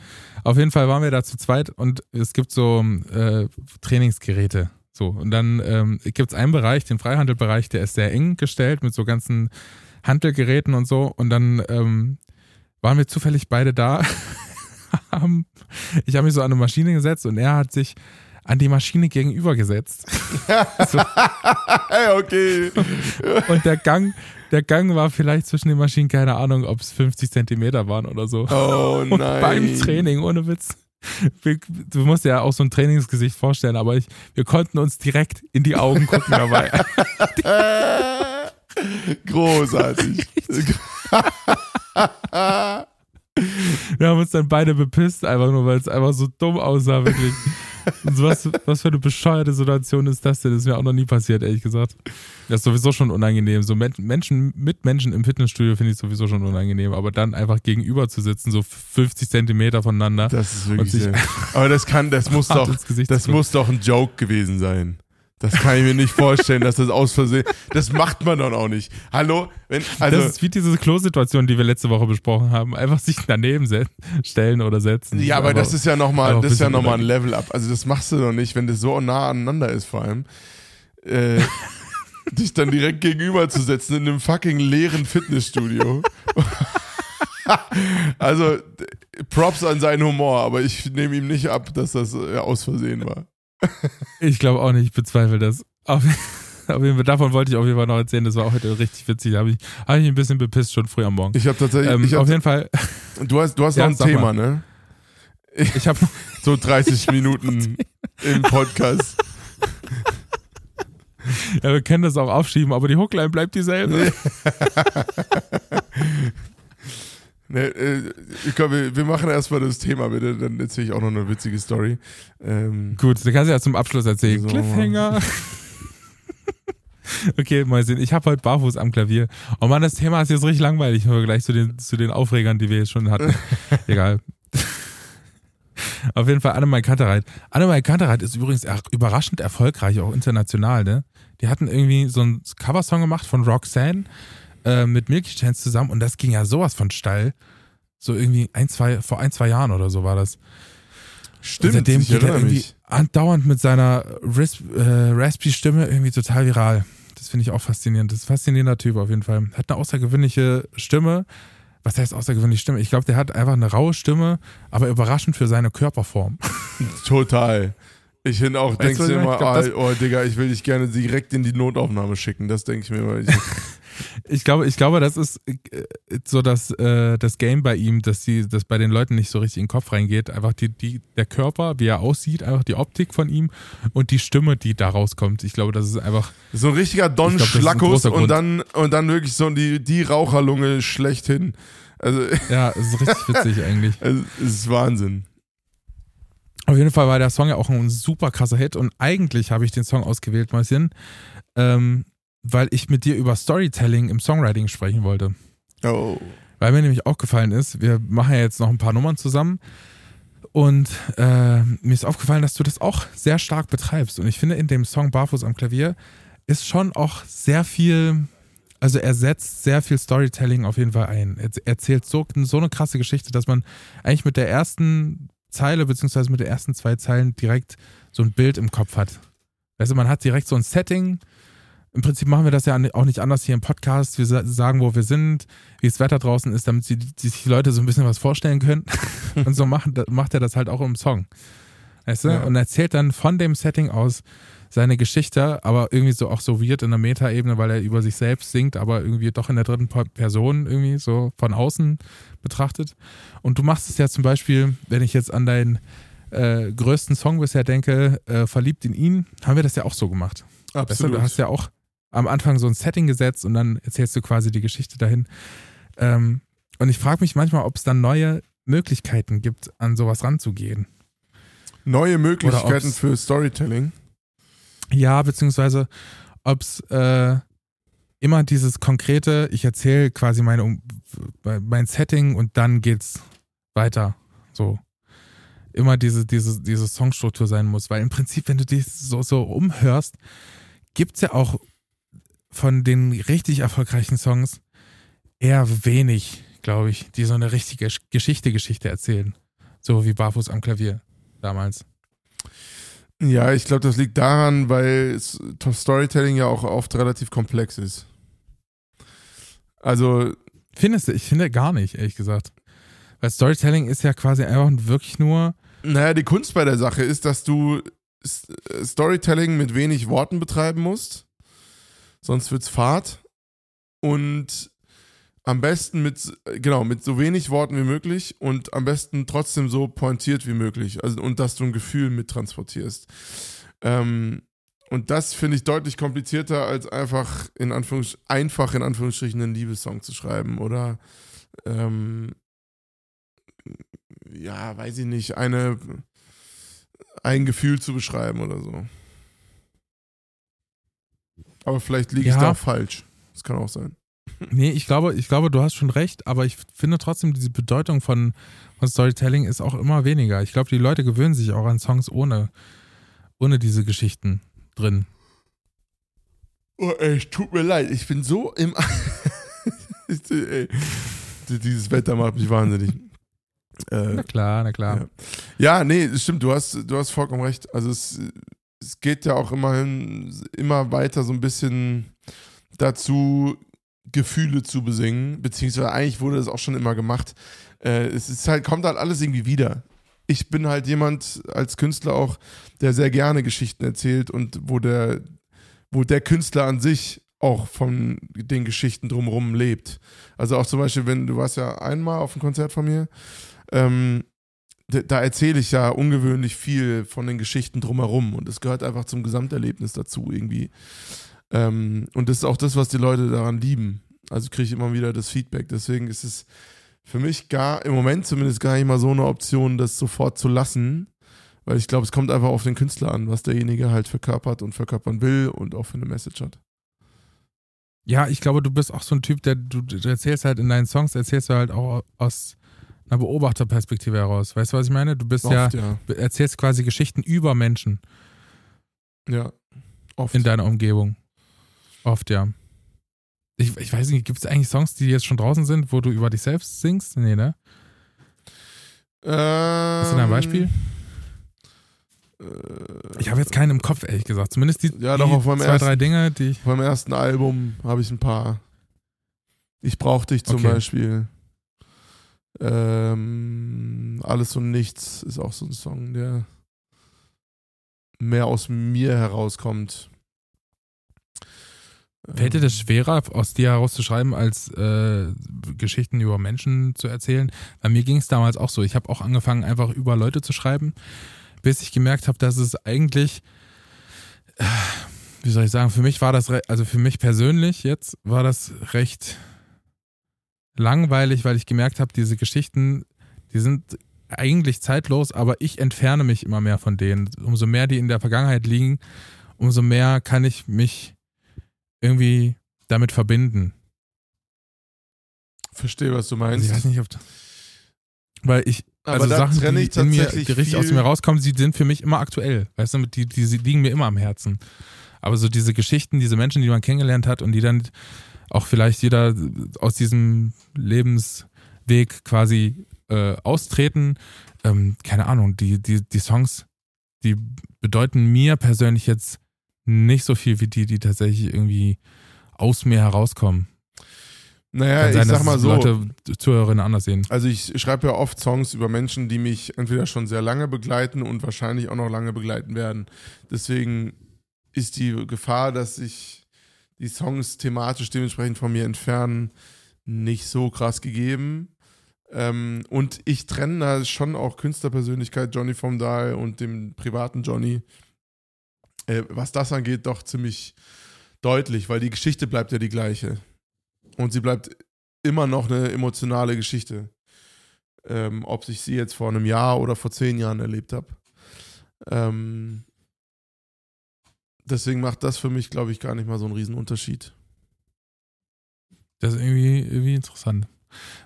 Auf jeden Fall waren wir da zu zweit und es gibt so äh, Trainingsgeräte. So, und dann ähm, gibt es einen Bereich, den Freihandelbereich, der ist sehr eng gestellt mit so ganzen Handelgeräten und so. Und dann ähm, waren wir zufällig beide da. [LAUGHS] ich habe mich so an eine Maschine gesetzt und er hat sich an die Maschine gegenüber gesetzt. [LAUGHS] so, okay. und der Gang, der Gang war vielleicht zwischen den Maschinen, keine Ahnung, ob es 50 Zentimeter waren oder so. Oh Und nein. beim Training, ohne Witz. Wir, du musst dir ja auch so ein Trainingsgesicht vorstellen, aber ich, wir konnten uns direkt in die Augen gucken dabei. [LAUGHS] Großartig. [LAUGHS] Wir haben uns dann beide bepisst, einfach nur, weil es einfach so dumm aussah, wirklich. Und so was, was für eine bescheuerte Situation ist das denn? Das ist mir auch noch nie passiert, ehrlich gesagt. Das ist sowieso schon unangenehm. So Men Menschen mit Menschen im Fitnessstudio finde ich sowieso schon unangenehm. Aber dann einfach gegenüber zu sitzen, so 50 Zentimeter voneinander. Das ist wirklich sehr. Aber das kann, das [LAUGHS] muss doch, das gucken. muss doch ein Joke gewesen sein. Das kann ich mir nicht vorstellen, dass das aus Versehen. Das macht man doch auch nicht. Hallo? Wenn, also, das ist wie diese Klo-Situation, die wir letzte Woche besprochen haben. Einfach sich daneben stellen oder setzen. ja, aber das ist ja nochmal, aber das ist ja ein bisschen nochmal ein Level up. Also das machst du doch nicht, wenn das so nah aneinander ist, vor allem. Äh, [LAUGHS] dich dann direkt gegenüber zu setzen in einem fucking leeren Fitnessstudio. [LAUGHS] also, Props an seinen Humor, aber ich nehme ihm nicht ab, dass das äh, aus Versehen war. [LAUGHS] Ich glaube auch nicht, ich bezweifle das. Auf, [LAUGHS] auf jeden Fall, davon wollte ich auf jeden Fall noch erzählen. Das war auch heute richtig witzig. Da habe ich, hab ich mich ein bisschen bepisst schon früh am Morgen. Ich habe tatsächlich, Ähm, ich auf hab, jeden Fall, [LAUGHS] du hast, du hast Ja, noch ein Thema, mal. ne? [LAUGHS] ich habe So 30 Minuten im Podcast. ja, wir können das auch aufschieben, aber die Hookline bleibt dieselbe. Ne, äh, ich glaube, wir, machen erstmal das Thema bitte, dann erzähle ich auch noch eine witzige Story. Ähm, Gut, du kannst ja zum Abschluss erzählen. So. Cliffhanger. [LAUGHS] okay, mal sehen. Ich habe heute barfuß am Klavier. Oh Mann, das Thema ist jetzt richtig langweilig im Vergleich zu den, zu den Aufregern, die wir jetzt schon hatten. [LAUGHS] Egal. Auf jeden Fall Annemai Kantereit. Annemai Kantereit ist übrigens er- überraschend erfolgreich, auch international, ne? Die hatten irgendwie so einen Coversong gemacht von Roxanne äh, mit Milky Chance zusammen und das ging ja sowas von steil. So irgendwie ein, zwei, vor ein, zwei Jahren oder so war das. stimmt, Seitdem ich geht er irgendwie mich. andauernd mit seiner Ris äh, Raspy-Stimme irgendwie total viral. Das finde ich auch faszinierend. Das ist ein faszinierender Typ auf jeden Fall. Hat eine außergewöhnliche Stimme. Was heißt außergewöhnliche Stimme? Ich glaube, der hat einfach eine raue Stimme, aber überraschend für seine Körperform. [LAUGHS] Total. Ich finde auch, Weißt denkst du, immer, glaub, oh, oh Digga, ich will dich gerne direkt in die Notaufnahme schicken. Das denke ich mir immer. [LAUGHS] Ich, glaube, ich glaube, das ist äh, so das, äh, das Game bei ihm, dass die, dass bei den Leuten nicht so richtig in den Kopf reingeht. Einfach die, die, der Körper, wie er aussieht, einfach die Optik von ihm und die Stimme, die da rauskommt. Ich glaube, das ist einfach. so ein richtiger Don glaub, das Schlackus und dann, und dann wirklich so die, die Raucherlunge schlechthin. Also, Ja, es ist richtig witzig [LAUGHS] eigentlich. also, es ist Wahnsinn. Auf jeden Fall war der Song ja auch ein super krasser Hit und eigentlich habe ich den Song ausgewählt, Mäuschen, ähm, weil ich mit dir über Storytelling im Songwriting sprechen wollte. Oh. Weil mir nämlich aufgefallen ist, wir machen ja jetzt noch ein paar Nummern zusammen und äh, mir ist aufgefallen, dass du das auch sehr stark betreibst. Und ich finde, in dem Song Barfuß am Klavier ist schon auch sehr viel, also er setzt sehr viel Storytelling auf jeden Fall ein. Er erzählt so, so eine krasse Geschichte, dass man eigentlich mit der ersten Zeile, beziehungsweise mit den ersten zwei Zeilen direkt so ein Bild im Kopf hat. Du, man hat direkt so ein Setting. Im Prinzip machen wir das ja auch nicht anders hier im Podcast. Wir sa- sagen, wo wir sind, wie das Wetter draußen ist, damit sie, die, sich die Leute so ein bisschen was vorstellen können. [LAUGHS] Und so machen, macht er das halt auch im Song. Weißt du? Ja. Und erzählt dann von dem Setting aus seine Geschichte, aber irgendwie so auch so weird in der Metaebene, weil er über sich selbst singt, aber irgendwie doch in der dritten Per- Person irgendwie so von außen betrachtet. Und du machst es ja zum Beispiel, wenn ich jetzt an deinen äh, größten Song bisher denke, äh, Verliebt in ihn, haben wir das ja auch so gemacht. Weißt du, Absolut. du hast ja auch am Anfang so ein Setting gesetzt und dann erzählst du quasi die Geschichte dahin. Ähm, und ich frage mich manchmal, ob es dann neue Möglichkeiten gibt, an sowas ranzugehen. Neue Möglichkeiten für Storytelling. Ja, beziehungsweise ob es äh, immer dieses konkrete, ich erzähle quasi meine, mein Setting und dann geht's weiter. So. Immer diese, diese, diese Songstruktur sein muss. Weil im Prinzip, wenn du dich so, so umhörst, gibt's ja auch von den richtig erfolgreichen Songs eher wenig, glaube ich, die so eine richtige Geschichte, Geschichte erzählen. So wie Barfuß am Klavier damals. Ja, ich glaube, das liegt daran, weil Storytelling ja auch oft relativ komplex ist. Also, Findest du? Ich finde gar nicht, ehrlich gesagt. Weil Storytelling ist ja quasi einfach wirklich nur, naja, die Kunst bei der Sache ist, dass du Storytelling mit wenig Worten betreiben musst. Sonst wird's Fahrt. Und am besten mit, genau, mit so wenig Worten wie möglich und am besten trotzdem so pointiert wie möglich. Also, und dass du ein Gefühl mit transportierst. Ähm, und das finde ich deutlich komplizierter, als einfach in, Anführungs einfach in Anführungsstrichen einen Liebessong zu schreiben oder ähm, ja, weiß ich nicht, eine ein Gefühl zu beschreiben oder so. Aber vielleicht liege ich Ja. da auch falsch. Das kann auch sein. nee, ich glaube, ich glaube, du hast schon recht, aber ich finde trotzdem, diese Bedeutung von, von Storytelling ist auch immer weniger. Ich glaube, die Leute gewöhnen sich auch an Songs ohne, ohne diese Geschichten drin. Oh, ey, tut mir leid. Ich bin so im. [LAUGHS] ey, dieses Wetter macht mich wahnsinnig. Äh, Na klar, na klar. Ja. Ja, nee, stimmt, du hast, du hast vollkommen recht. Also es, es geht ja auch immerhin immer weiter so ein bisschen dazu, Gefühle zu besingen, beziehungsweise eigentlich wurde das auch schon immer gemacht. Äh, es ist halt, kommt halt alles irgendwie wieder. Ich bin halt jemand als Künstler auch, der sehr gerne Geschichten erzählt und wo der, wo der Künstler an sich auch von den Geschichten drumherum lebt. Also auch zum Beispiel, wenn du warst ja einmal auf einem Konzert von mir, ähm, da, erzähle ich ja ungewöhnlich viel von den Geschichten drumherum und es gehört einfach zum Gesamterlebnis dazu irgendwie. Ähm, und das ist auch das, was die Leute daran lieben. Also kriege ich immer wieder das Feedback. Deswegen ist es für mich gar, im Moment zumindest gar nicht mal so eine Option, das sofort zu lassen. Weil ich glaube, es kommt einfach auf den Künstler an, was derjenige halt verkörpert und verkörpern will und auch für eine Message hat. Ja, ich glaube, du bist auch so ein Typ, der du, du erzählst halt in deinen Songs, erzählst du halt auch aus einer Beobachterperspektive heraus. Weißt du, was ich meine? Du bist Oft, ja, ja. erzählst quasi Geschichten über Menschen Ja. Oft. in deiner Umgebung. Oft, ja. Ich, ich weiß nicht, gibt es eigentlich Songs, die jetzt schon draußen sind, wo du über dich selbst singst? Nee, ne? Hast du da ein Beispiel? Äh, Ich habe jetzt keinen im Kopf, ehrlich gesagt. Zumindest die, Ja, die doch, auf meinem zwei, ersten- drei Dinge, die ich. Beim ersten Album habe ich ein paar. Ich brauch dich zum Okay. Beispiel. Ähm, Alles und Nichts ist auch so ein Song, der mehr aus mir herauskommt. Fällt dir das Ähm, schwerer, aus dir herauszuschreiben, als äh, Geschichten über Menschen zu erzählen? Bei mir ging es damals auch so. Ich habe auch angefangen, einfach über Leute zu schreiben, bis ich gemerkt habe, dass es eigentlich, äh, wie soll ich sagen, für mich war das, also für mich persönlich jetzt, war das recht langweilig, weil ich gemerkt habe, diese Geschichten, die sind eigentlich zeitlos, aber ich entferne mich immer mehr von denen. Umso mehr die in der Vergangenheit liegen, umso mehr kann ich mich irgendwie damit verbinden. Verstehe, was du Also meinst. ich weiß nicht, ob weil ich Aber also Sachen, trenne die ich in mir die richtig aus mir rauskommen, die sind für mich immer aktuell. Weißt du, die, die, die liegen mir immer am Herzen. Aber so diese Geschichten, diese Menschen, die man kennengelernt hat und die dann auch vielleicht jeder aus diesem Lebensweg quasi äh, austreten, ähm, keine Ahnung, die, die, die Songs, die bedeuten mir persönlich jetzt nicht so viel wie die, die tatsächlich irgendwie aus mir herauskommen. Naja, sein, ich sag mal so. Leute, Zuhörerinnen anders sehen. Also ich schreibe ja oft Songs über Menschen, die mich entweder schon sehr lange begleiten und wahrscheinlich auch noch lange begleiten werden. Deswegen ist die Gefahr, dass sich die Songs thematisch dementsprechend von mir entfernen, nicht so krass gegeben. Ähm, und ich trenne da schon auch Künstlerpersönlichkeit Johnny vom Dahl und dem privaten Johnny. Äh, was das angeht, doch ziemlich deutlich, weil die Geschichte bleibt ja die gleiche. Und sie bleibt immer noch eine emotionale Geschichte. Ähm, ob ich sie jetzt vor einem Jahr oder vor zehn Jahren erlebt habe. Ähm, deswegen macht das für mich, glaube ich, gar nicht mal so einen Riesenunterschied. Das ist irgendwie, irgendwie interessant.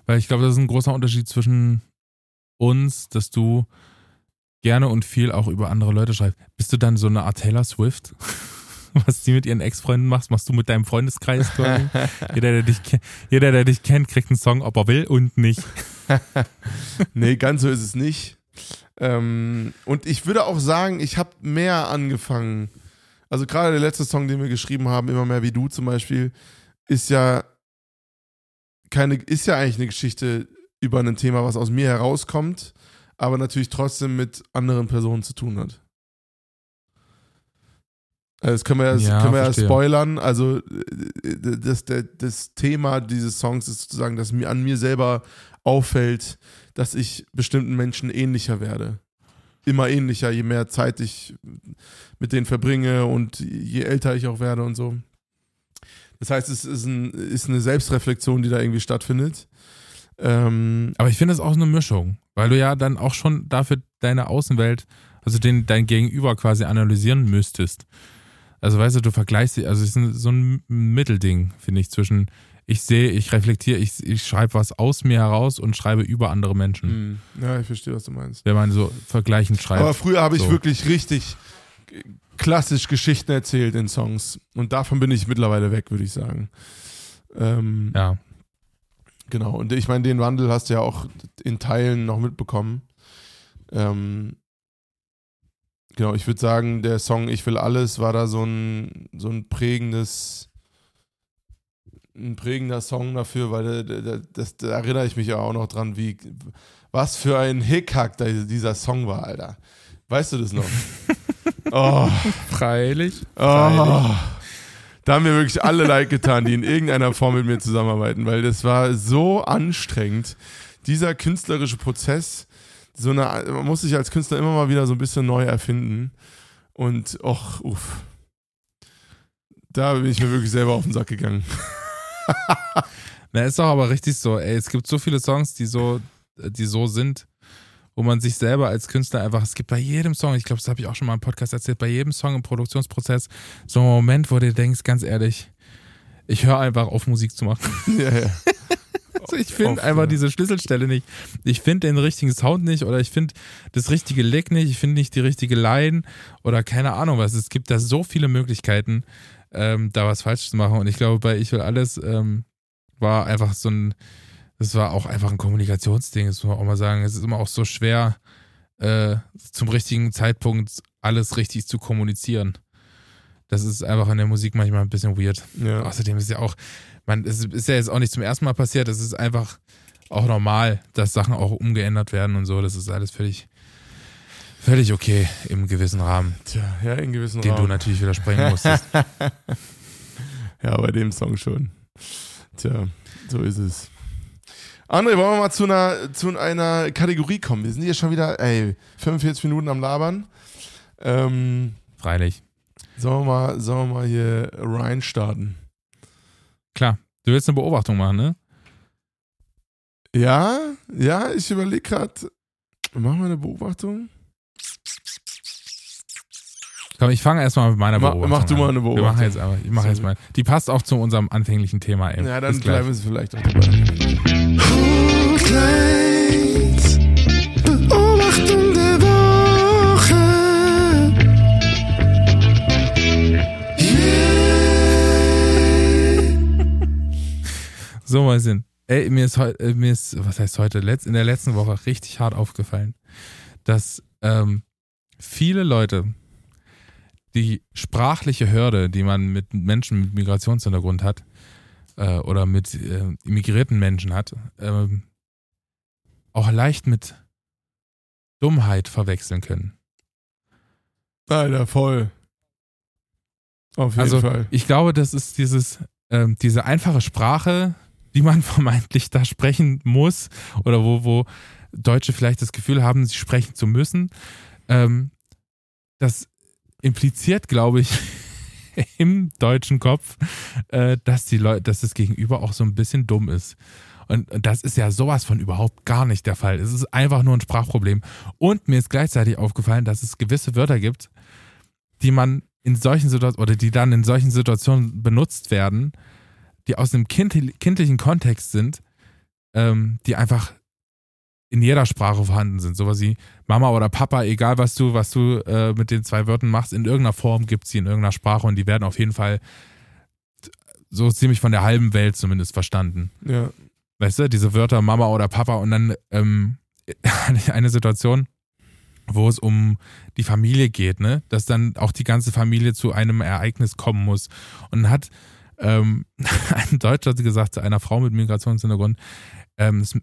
Weil ich glaube, das ist ein großer Unterschied zwischen uns, dass du gerne und viel auch über andere Leute schreibst. Bist du dann so eine Art Taylor Swift? [LAUGHS] Was die mit ihren Ex-Freunden machst, machst du mit deinem Freundeskreis [LAUGHS] jeder, der dich, jeder, der dich kennt, kriegt einen Song, ob er will und nicht. [LAUGHS] nee, ganz so ist es nicht. Ähm, und ich würde auch sagen, ich habe mehr angefangen. Also gerade der letzte Song, den wir geschrieben haben, immer mehr wie du zum Beispiel, ist ja keine, ist ja eigentlich eine Geschichte über ein Thema, was aus mir herauskommt, aber natürlich trotzdem mit anderen Personen zu tun hat. Also das können wir ja, Ja, können wir ja spoilern. Also äh, das, der, das Thema dieses Songs ist sozusagen, dass mir an mir selber auffällt, dass ich bestimmten Menschen ähnlicher werde. Immer ähnlicher, je mehr Zeit ich mit denen verbringe und je älter ich auch werde und so. Das heißt, es ist, ein, ist eine Selbstreflexion, die da irgendwie stattfindet. Ähm, Aber ich finde es auch eine Mischung, weil du ja dann auch schon dafür deine Außenwelt, also den, dein Gegenüber quasi analysieren müsstest. Also weißt du, du vergleichst sie, also es ist so ein Mittelding, finde ich, zwischen ich sehe, ich reflektiere, ich, ich schreibe was aus mir heraus und schreibe über andere Menschen. mh, ja, ich verstehe, was du meinst. Wenn man so vergleichend schreibt. Aber früher habe ich So. wirklich richtig klassisch Geschichten erzählt in Songs. Und davon bin ich mittlerweile weg, würde ich sagen. Ähm, ja. Genau, und ich meine, den Wandel hast du ja auch in Teilen noch mitbekommen. Ähm, genau, ich würde sagen, der Song Ich will alles war da so ein, so ein prägendes, ein prägender Song dafür, weil der, der, das, da erinnere ich mich ja auch noch dran, wie, was für ein Hickhack da dieser Song war, Alter. Weißt du das noch? [LAUGHS] oh. Freilich. Oh, da haben mir wirklich alle leid getan, die in irgendeiner Form mit mir zusammenarbeiten, weil das war so anstrengend. Dieser künstlerische Prozess, so eine, man muss sich als Künstler immer mal wieder so ein bisschen neu erfinden. Und och, uff. Da bin ich mir wirklich selber auf den Sack gegangen. Na, ist doch aber richtig so. Ey, es gibt so viele Songs, die so, die so sind, wo man sich selber als Künstler einfach, es gibt bei jedem Song, ich glaube, das habe ich auch schon mal im Podcast erzählt, bei jedem Song im Produktionsprozess so einen Moment, wo du denkst, ganz ehrlich, ich höre einfach auf, Musik zu machen. Ja, ja. [LAUGHS] Also ich finde einfach ja. diese Schlüsselstelle nicht. Ich finde den richtigen Sound nicht oder ich finde das richtige Lick nicht. Ich finde nicht die richtige Line oder keine Ahnung was. Es gibt da so viele Möglichkeiten, ähm, da was falsch zu machen. Und ich glaube, bei Ich will alles ähm, war einfach so ein, das war auch einfach ein Kommunikationsding. Das muss man auch mal sagen. Es ist immer auch so schwer, äh, zum richtigen Zeitpunkt alles richtig zu kommunizieren. Das ist einfach in der Musik manchmal ein bisschen weird. ja. Außerdem ist ja auch, man, es ist ja jetzt auch nicht zum ersten Mal passiert, es ist einfach auch normal, dass Sachen auch umgeändert werden und so. Das ist alles völlig, völlig okay im gewissen Rahmen, Tja, ja, in gewissen den du Rahmen. natürlich widersprechen musstest. [LAUGHS] Ja, bei dem Song schon. Tja, so ist es. André, wollen wir mal zu einer, zu einer Kategorie kommen? Wir sind hier schon wieder, ey, 45 Minuten am Labern. Ähm, Freilich. sollen, wir mal, sollen wir mal hier rein starten? Klar. Du willst eine Beobachtung machen, ne? Ja, ja, ich überlege gerade. Machen wir eine Beobachtung? Komm, ich fange erstmal mit meiner Mach- Beobachtung mach du an. mal eine Wir machen Beobachtung. jetzt aber, ich mache jetzt mal. Die passt auch zu unserem anfänglichen Thema, ey. Ja, dann bleiben sie vielleicht auch dabei. So mal sind. Ey, mir ist heute, äh, mir ist, was heißt heute, letzt, in der letzten Woche richtig hart aufgefallen, dass ähm, viele Leute die sprachliche Hürde, die man mit Menschen mit Migrationshintergrund hat, äh, oder mit äh, immigrierten Menschen hat, ähm, auch leicht mit Dummheit verwechseln können. Alter, voll. Auf jeden Also, Fall. Ich glaube, das ist dieses, ähm, diese einfache Sprache, die man [LAUGHS] vermeintlich da sprechen muss oder wo, wo Deutsche vielleicht das Gefühl haben, sie sprechen zu müssen. Ähm, das impliziert, glaube ich, [LAUGHS] im deutschen Kopf, äh, dass die Leute, dass das Gegenüber auch so ein bisschen dumm ist. Und und das ist ja sowas von überhaupt gar nicht der Fall. Es ist einfach nur ein Sprachproblem. Und mir ist gleichzeitig aufgefallen, dass es gewisse Wörter gibt, die man in solchen Situationen oder die dann in solchen Situationen benutzt werden, die aus einem kind, kindlichen Kontext sind, ähm, die einfach in jeder Sprache vorhanden sind. Sowas wie Mama oder Papa, egal was du, was du äh, mit den zwei Wörtern machst, in irgendeiner Form gibt es sie in irgendeiner Sprache und die werden auf jeden Fall so ziemlich von der halben Welt zumindest verstanden. Ja. Weißt du, diese Wörter Mama oder Papa und dann ähm, [LAUGHS] eine Situation, wo es um die Familie geht, ne? Dass dann auch die ganze Familie zu einem Ereignis kommen muss. Und hat ähm, [LAUGHS] ein Deutscher gesagt zu einer Frau mit Migrationshintergrund, ähm, es,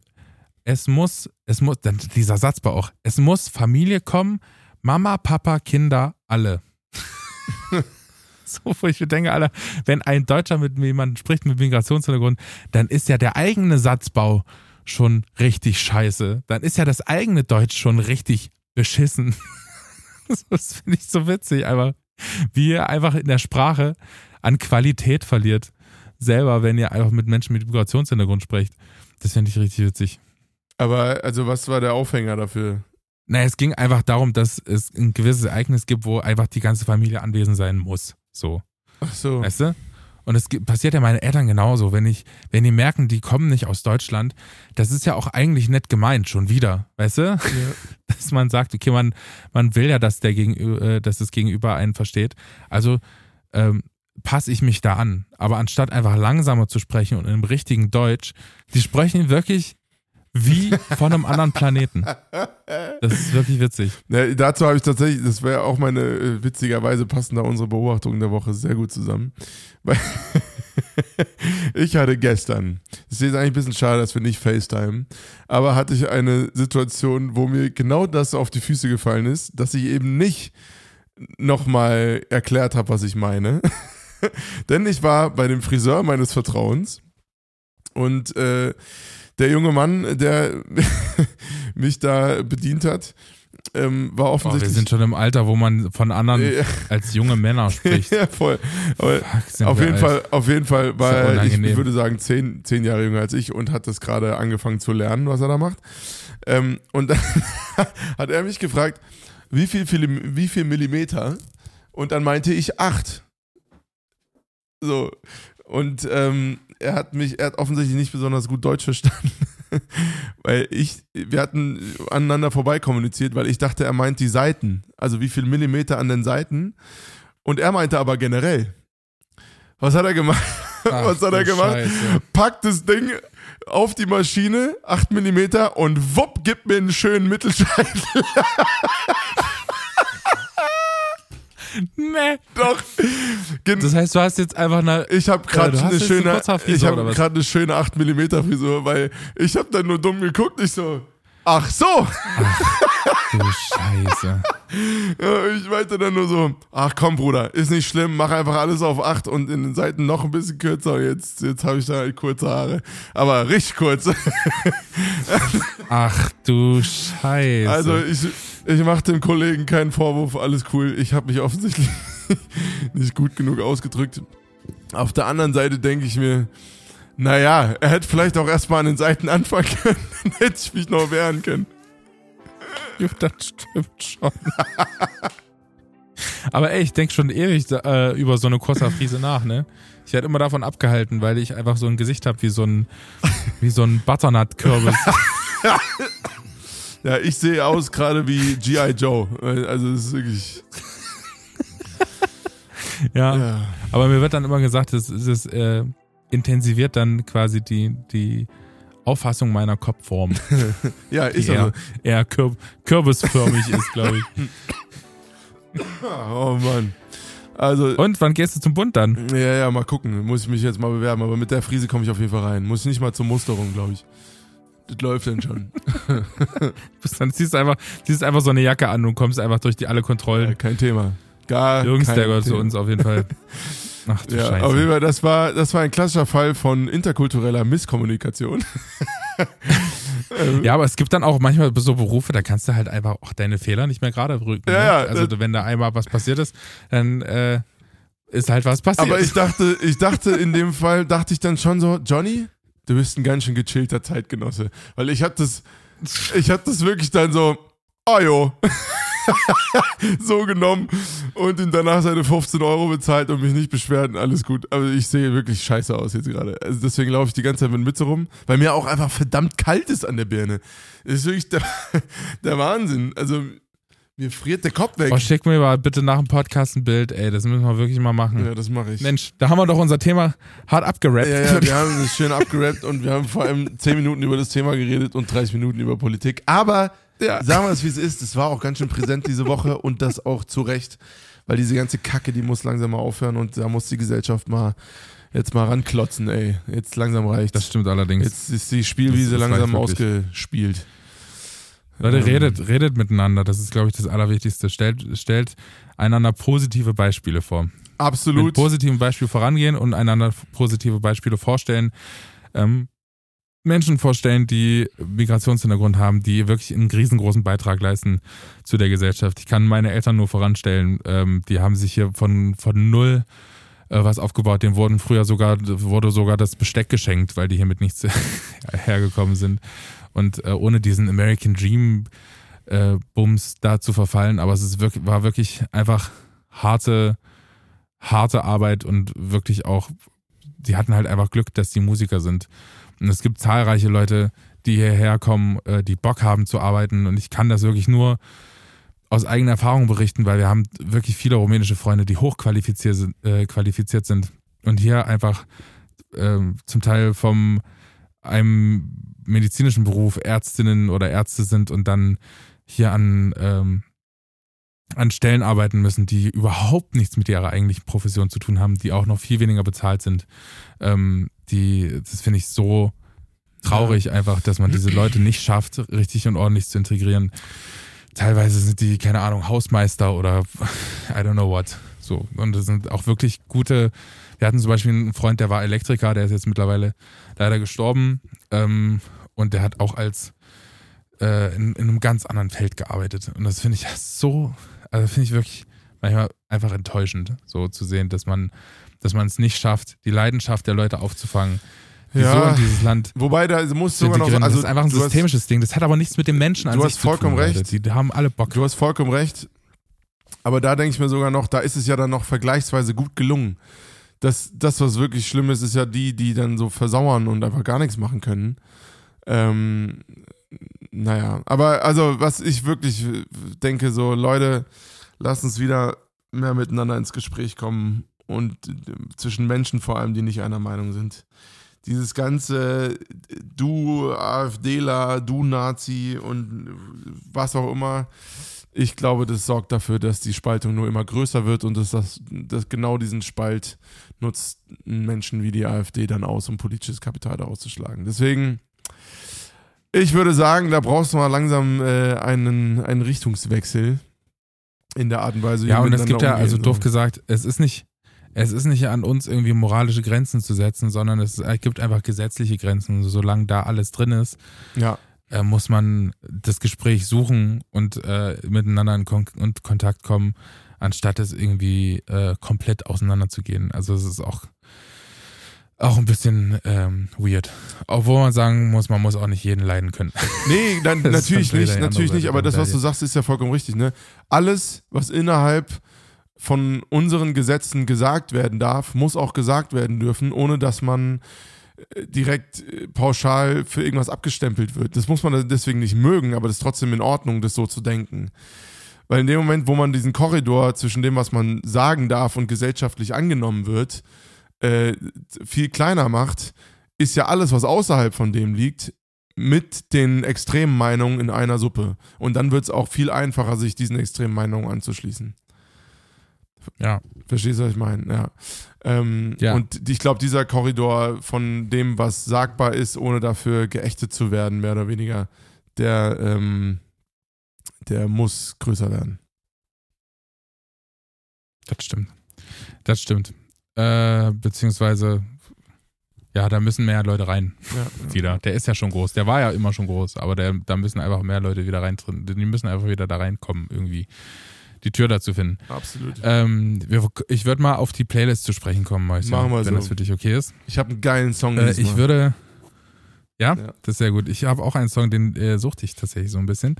es muss, es muss, dieser Satz war auch, es muss Familie kommen, Mama, Papa, Kinder, alle. [LAUGHS] so, wo ich mir denke, Alter, wenn ein Deutscher mit jemandem spricht mit Migrationshintergrund, dann ist ja der eigene Satzbau schon richtig scheiße. Dann ist ja das eigene Deutsch schon richtig beschissen. [LAUGHS] das finde ich so witzig, aber wie einfach in der Sprache an Qualität verliert. Selber, wenn ihr einfach mit Menschen mit Migrationshintergrund sprecht. Das finde ich richtig witzig. Aber, also, was war der Aufhänger dafür? Naja, es ging einfach darum, dass es ein gewisses Ereignis gibt, wo einfach die ganze Familie anwesend sein muss. So. Ach so. Weißt du? Und es passiert ja meinen Eltern genauso. Wenn ich, wenn die merken, die kommen nicht aus Deutschland, das ist ja auch eigentlich nett gemeint, schon wieder. Weißt du? Ja. [LAUGHS] Dass man sagt, okay, man, man will ja, dass der Gegenüber, äh, dass das Gegenüber einen versteht. Also ähm, passe ich mich da an. Aber anstatt einfach langsamer zu sprechen und im richtigen Deutsch, die sprechen wirklich wie von einem anderen Planeten. Das ist wirklich witzig. Ja, dazu habe ich tatsächlich, das wäre auch meine, äh, witzigerweise passen da unsere Beobachtungen der Woche sehr gut zusammen. Weil [LAUGHS] ich hatte gestern, es ist jetzt eigentlich ein bisschen schade, dass wir nicht FaceTime, aber hatte ich eine Situation, wo mir genau das auf die Füße gefallen ist, dass ich eben nicht nochmal erklärt habe, was ich meine. [LAUGHS] [LAUGHS] Denn ich war bei dem Friseur meines Vertrauens und äh, der junge Mann, der [LAUGHS] mich da bedient hat, ähm, war Oh, wir offensichtlich. sind schon im Alter, wo man von anderen Ja. als junge Männer [LAUGHS] spricht. ja, voll. Fuck, auf jeden alt. Fall, auf jeden Fall war ja er, ich, ich würde sagen, zehn, zehn Jahre jünger als ich und hat das gerade angefangen zu lernen, was er da macht. Ähm, und dann hat er mich gefragt, wie viel, wie viel Millimeter? Und dann meinte ich acht. So. Und ähm, er hat mich, er hat offensichtlich nicht besonders gut Deutsch verstanden. [LAUGHS] weil ich, wir hatten aneinander vorbei kommuniziert, weil ich dachte, er meint die Seiten. Also wie viel Millimeter an den Seiten. Und er meinte aber generell. Was hat er gemacht? [LAUGHS] Ach, Was hat er gemacht? Scheiße. Packt das Ding auf die Maschine, 8 mm und wupp, gibt mir einen schönen Mittelscheitel. [LAUGHS] Nee. Doch. Gen Das heißt, du hast jetzt einfach eine. ich habe gerade eine eine schöne, Kurzhaarfrisur ich habe gerade eine schöne 8 mm Frisur, weil ich habe dann nur dumm geguckt, ich so, ach so. Du Scheiße. [LAUGHS] Ja, ich meinte dann nur so, ach komm Bruder, ist nicht schlimm, mach einfach alles auf 8 und in den Seiten noch ein bisschen kürzer. Jetzt, jetzt habe ich da halt kurze Haare, aber richtig kurz. [LAUGHS] Ach du Scheiße. Also ich, ich mache dem Kollegen keinen Vorwurf, alles cool. Ich habe mich offensichtlich [LAUGHS] nicht gut genug ausgedrückt. Auf der anderen Seite denke ich mir, naja, er hätte vielleicht auch erstmal an den Seiten anfangen können, [LAUGHS] dann hätte ich mich noch wehren können. [LAUGHS] Ja, das stimmt schon. Aber ey, ich denke schon ewig äh, über so eine Kurzhaarfrise nach, ne? Ich werde immer davon abgehalten, weil ich einfach so ein Gesicht habe wie so ein [LAUGHS] wie so ein Butternut-Kürbis. Ja, ich sehe aus gerade wie G.I. Joe. Also es ist wirklich. ja. Ja. Aber mir wird dann immer gesagt, es, es ist, äh, intensiviert dann quasi die, die Auffassung meiner Kopfform, [LAUGHS] Ja, ist eher, also. eher kür kürbisförmig ist, glaube ich. Oh Mann. Also, Und wann gehst du zum Bund dann? ja, ja, mal gucken. Muss ich mich jetzt mal bewerben. Aber mit der Frise komme ich auf jeden Fall rein. Muss nicht mal zur Musterung, glaube ich. Das läuft dann schon. [LAUGHS] Dann ziehst du einfach, ziehst einfach so eine Jacke an und kommst einfach durch die alle Ja, Kontrollen. kein Thema. Gar Jungs, kein der gehört zu uns auf jeden Fall. [LAUGHS] Ach du Ja, Scheiße. auf jeden Fall, das war, das war ein klassischer Fall von interkultureller Misskommunikation. [LAUGHS] Ja, aber es gibt dann auch manchmal so Berufe, da kannst du halt einfach auch deine Fehler nicht mehr gerade rücken. Ja, ne? ja, also wenn da einmal was passiert ist, dann äh, ist halt was passiert. Aber ich dachte, ich dachte in dem Fall, dachte ich dann schon so, Johnny, du bist ein ganz schön gechillter Zeitgenosse. Weil ich hab das, ich hab das wirklich dann so, oh jo. So genommen und ihm danach seine 15 Euro bezahlt und mich nicht beschwert und alles gut. Aber ich sehe wirklich scheiße aus jetzt gerade. Also deswegen laufe ich die ganze Zeit mit Mütze rum, weil mir auch einfach verdammt kalt ist an der Birne. Das ist wirklich der, [LAUGHS] der Wahnsinn. Also mir friert der Kopf weg. oh, schick mir mal bitte nach dem Podcast ein Bild, ey, das müssen wir wirklich mal machen. Ja, das mache ich. Mensch, da haben wir doch unser Thema hart abgerappt. Ja, ja, wir [LAUGHS] haben es schön abgerappt und wir haben vor allem 10 Minuten über das Thema geredet und 30 Minuten über Politik. Aber Ja. sagen wir es, wie es ist, es war auch ganz schön präsent diese Woche und das auch zu Recht, weil diese ganze Kacke, die muss langsam mal aufhören und da muss die Gesellschaft mal jetzt mal ranklotzen, ey. Jetzt langsam reicht. Das stimmt allerdings. Jetzt ist die Spielwiese Das- das langsam ausgespielt. Leute, Ähm, redet, redet miteinander. Das ist, glaube ich, das Allerwichtigste. Stellt, stellt einander positive Beispiele vor. Mit Absolut. positiven Beispielen vorangehen und einander positive Beispiele vorstellen. Ähm, Menschen vorstellen, die Migrationshintergrund haben, die wirklich einen riesengroßen Beitrag leisten zu der Gesellschaft. Ich kann meine Eltern nur voranstellen. Ähm, die haben sich hier von, von null äh, was aufgebaut. Denen wurden früher sogar, wurde sogar das Besteck geschenkt, weil die hier mit nichts [LAUGHS] hergekommen sind. Und äh, ohne diesen American Dream äh, Bums da zu verfallen, aber es ist wirklich, war wirklich einfach harte, harte Arbeit und wirklich auch, die hatten halt einfach Glück, dass die Musiker sind. Und es gibt zahlreiche Leute, die hierher kommen, äh, die Bock haben zu arbeiten. Und ich kann das wirklich nur aus eigener Erfahrung berichten, weil wir haben wirklich viele rumänische Freunde, die hochqualifiziert sind, äh, qualifiziert sind und hier einfach ähm, zum Teil vom einem medizinischen Beruf Ärztinnen oder Ärzte sind und dann hier an, ähm, an Stellen arbeiten müssen, die überhaupt nichts mit ihrer eigentlichen Profession zu tun haben, die auch noch viel weniger bezahlt sind. Ähm, die, das finde ich so traurig einfach, dass man diese Leute nicht schafft, richtig und ordentlich zu integrieren. Teilweise sind die, keine Ahnung, Hausmeister oder [LAUGHS] I don't know what. So. Und das sind auch wirklich gute. Wir hatten zum Beispiel einen Freund, der war Elektriker, der ist jetzt mittlerweile leider gestorben. Ähm, und der hat auch als äh, in, in einem ganz anderen Feld gearbeitet. Und das finde ich so, also finde ich wirklich manchmal einfach enttäuschend, so zu sehen, dass man, dass man es nicht schafft, die Leidenschaft der Leute aufzufangen. die so Ja. in dieses Land Wobei, da musst du sogar noch also das ist einfach ein du hast- systemisches Ding. Das hat aber nichts mit dem Menschen an du sich hast zu tun. vollkommen Leute. recht. Die, die haben alle Bock. Du hast vollkommen recht. Aber da denke ich mir sogar noch, da ist es ja dann noch vergleichsweise gut gelungen. Das, das, was wirklich schlimm ist, ist ja die, die dann so versauern und einfach gar nichts machen können. Ähm, naja, aber also, was ich wirklich denke, so, Leute, lasst uns wieder mehr miteinander ins Gespräch kommen und äh, zwischen Menschen vor allem, die nicht einer Meinung sind. Dieses ganze äh, du AfDler, du Nazi und was auch immer, ich glaube, das sorgt dafür, dass die Spaltung nur immer größer wird und dass, das, dass genau diesen Spalt nutzt Menschen wie die AfD dann aus, um politisches Kapital daraus zu schlagen. Deswegen, ich würde sagen, da brauchst du mal langsam äh, einen, einen Richtungswechsel in der Art und Weise, wie Ja, und es gibt ja, also doof gesagt, es ist nicht, es ist nicht an uns irgendwie moralische Grenzen zu setzen, sondern es gibt einfach gesetzliche Grenzen. Solange da alles drin ist, Ja, äh, muss man das Gespräch suchen und äh, miteinander in Kon und Kontakt kommen, anstatt es irgendwie äh, komplett auseinanderzugehen. Also es ist auch auch ein bisschen ähm, weird. Obwohl man sagen muss, man muss auch nicht jeden leiden können. [LAUGHS] Nee, dann, natürlich nicht, natürlich nicht, aber das, was du sagst, ist ja vollkommen richtig. Ne? Alles, was innerhalb von unseren Gesetzen gesagt werden darf, muss auch gesagt werden dürfen, ohne dass man äh, direkt äh, pauschal für irgendwas abgestempelt wird. Das muss man deswegen nicht mögen, aber das ist trotzdem in Ordnung, das so zu denken. Weil in dem Moment, wo man diesen Korridor zwischen dem, was man sagen darf und gesellschaftlich angenommen wird, äh, viel kleiner macht, ist ja alles, was außerhalb von dem liegt, mit den extremen Meinungen in einer Suppe. Und dann wird es auch viel einfacher, sich diesen extremen Meinungen anzuschließen. Ja. Verstehst du, was ich meine? Ja. Ähm, Ja. Und ich glaube, dieser Korridor von dem, was sagbar ist, ohne dafür geächtet zu werden, mehr oder weniger, der, ähm, der muss größer werden. Das stimmt. Das stimmt. Äh, beziehungsweise, ja, da müssen mehr Leute rein. Ja. [LAUGHS] Wieder. Der ist ja schon groß. Der war ja immer schon groß, aber der, da müssen einfach mehr Leute wieder rein. Die müssen einfach wieder da reinkommen, irgendwie. Die Tür dazu finden. Absolut. Ähm, wir, ich würde mal auf die Playlist zu sprechen kommen, Mäuschen, Machen wir wenn so. das für dich okay ist. Ich habe einen geilen Song. Äh, ich Mal. würde. Ja, Ja. das ist sehr gut. Ich habe auch einen Song, den äh, suchte ich tatsächlich so ein bisschen.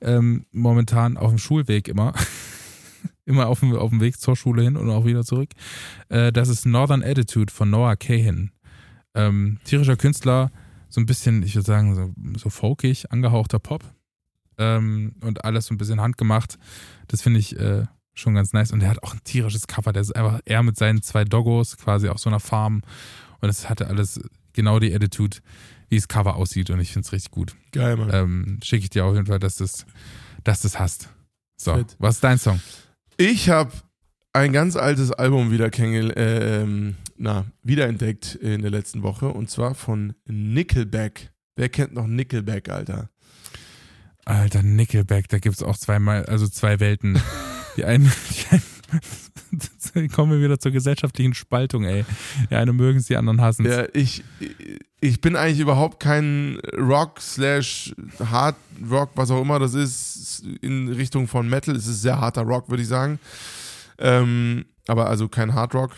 Ähm, momentan auf dem Schulweg immer. [LAUGHS] immer auf dem, auf dem Weg zur Schule hin und auch wieder zurück. Äh, das ist Northern Attitude von Noah Cahin. Ähm, tierischer Künstler, so ein bisschen, ich würde sagen, so, so folkig, angehauchter Pop. Ähm, und alles so ein bisschen handgemacht. Das finde ich äh, schon ganz nice. Und er hat auch ein tierisches Cover. Der ist einfach er mit seinen zwei Doggos quasi auf so einer Farm. Und es hatte alles genau die Attitude, wie das Cover aussieht. Und ich finde es richtig gut. Geil, Mann. Ähm, Schicke ich dir auf jeden Fall, dass du das, dass das hast. So, Fett. was ist dein Song? Ich habe ein ganz altes Album wieder kennengel äh, na, wiederentdeckt in der letzten Woche und zwar von Nickelback. Wer kennt noch Nickelback, Alter? Alter, Nickelback, da gibt es auch zweimal, also zwei Welten. [LAUGHS] Die einen, die einen [LAUGHS] kommen wir wieder zur gesellschaftlichen Spaltung, ey. Die einen mögen es, die anderen hassen es. Ja, ich, ich bin eigentlich überhaupt kein Rock slash Hard Rock, was auch immer das ist, in Richtung von Metal. Es ist sehr harter Rock, würde ich sagen. Ähm, aber also kein Hard Rock,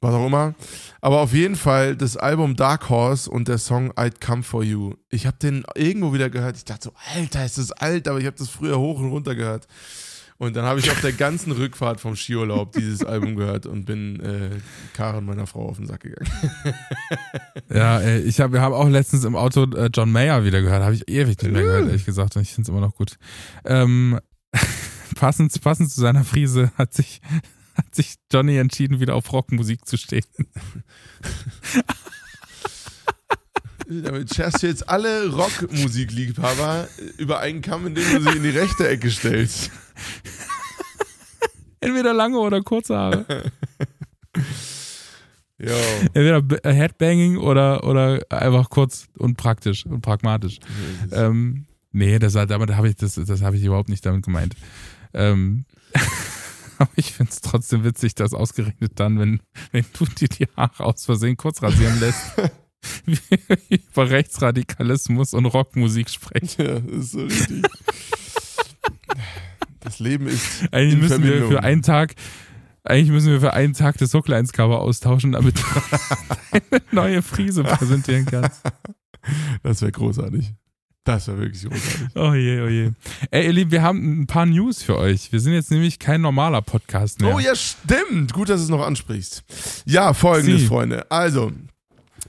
was auch immer. Aber auf jeden Fall das Album Dark Horse und der Song I'd Come For You. Ich habe den irgendwo wieder gehört. Ich dachte so, Alter, ist das alt, aber ich habe das früher hoch und runter gehört. Und dann habe ich auf der ganzen Rückfahrt vom Skiurlaub dieses [LAUGHS] Album gehört und bin äh, Karen, meiner Frau, auf den Sack gegangen. [LAUGHS] Ja, ey, ich hab, wir haben auch letztens im Auto äh, John Mayer wieder gehört. Habe ich ewig nicht mehr gehört, ehrlich gesagt. Und ich finde es immer noch gut. Ähm, [LAUGHS] passend, passend zu seiner Frise hat sich, [LAUGHS] hat sich Johnny entschieden, wieder auf Rockmusik zu stehen. Damit scherst du jetzt alle Rockmusikliebhaber über einen Kamm, indem du sie in die rechte Ecke stellst. [LAUGHS] Entweder lange oder kurze Haare. [LAUGHS] Jo. Entweder äh, Headbanging oder, oder einfach kurz und praktisch und pragmatisch. Ähm, nee, das, damit habe ich, das, das habe ich überhaupt nicht damit gemeint. Ähm, [LAUGHS] aber ich finde es trotzdem witzig, dass ausgerechnet dann, wenn, wenn du dir die Haare aus Versehen kurz rasieren lässt, [LAUGHS] [LAUGHS] über Rechtsradikalismus und Rockmusik sprechen. Ja, das ist so richtig. Das Leben ist. Eigentlich müssen wir Verbindung. für einen Tag, eigentlich müssen wir für einen Tag das Socklines-Cover austauschen, damit du eine neue Frise präsentieren kannst. Das wäre großartig. Das wäre wirklich großartig. [LAUGHS] Oh je, oh je. Ey, ihr Lieben, wir haben ein paar News für euch. Wir sind jetzt nämlich kein normaler Podcast mehr. Oh ja, stimmt. Gut, dass du es noch ansprichst. Ja, folgendes, Sie. Freunde. Also,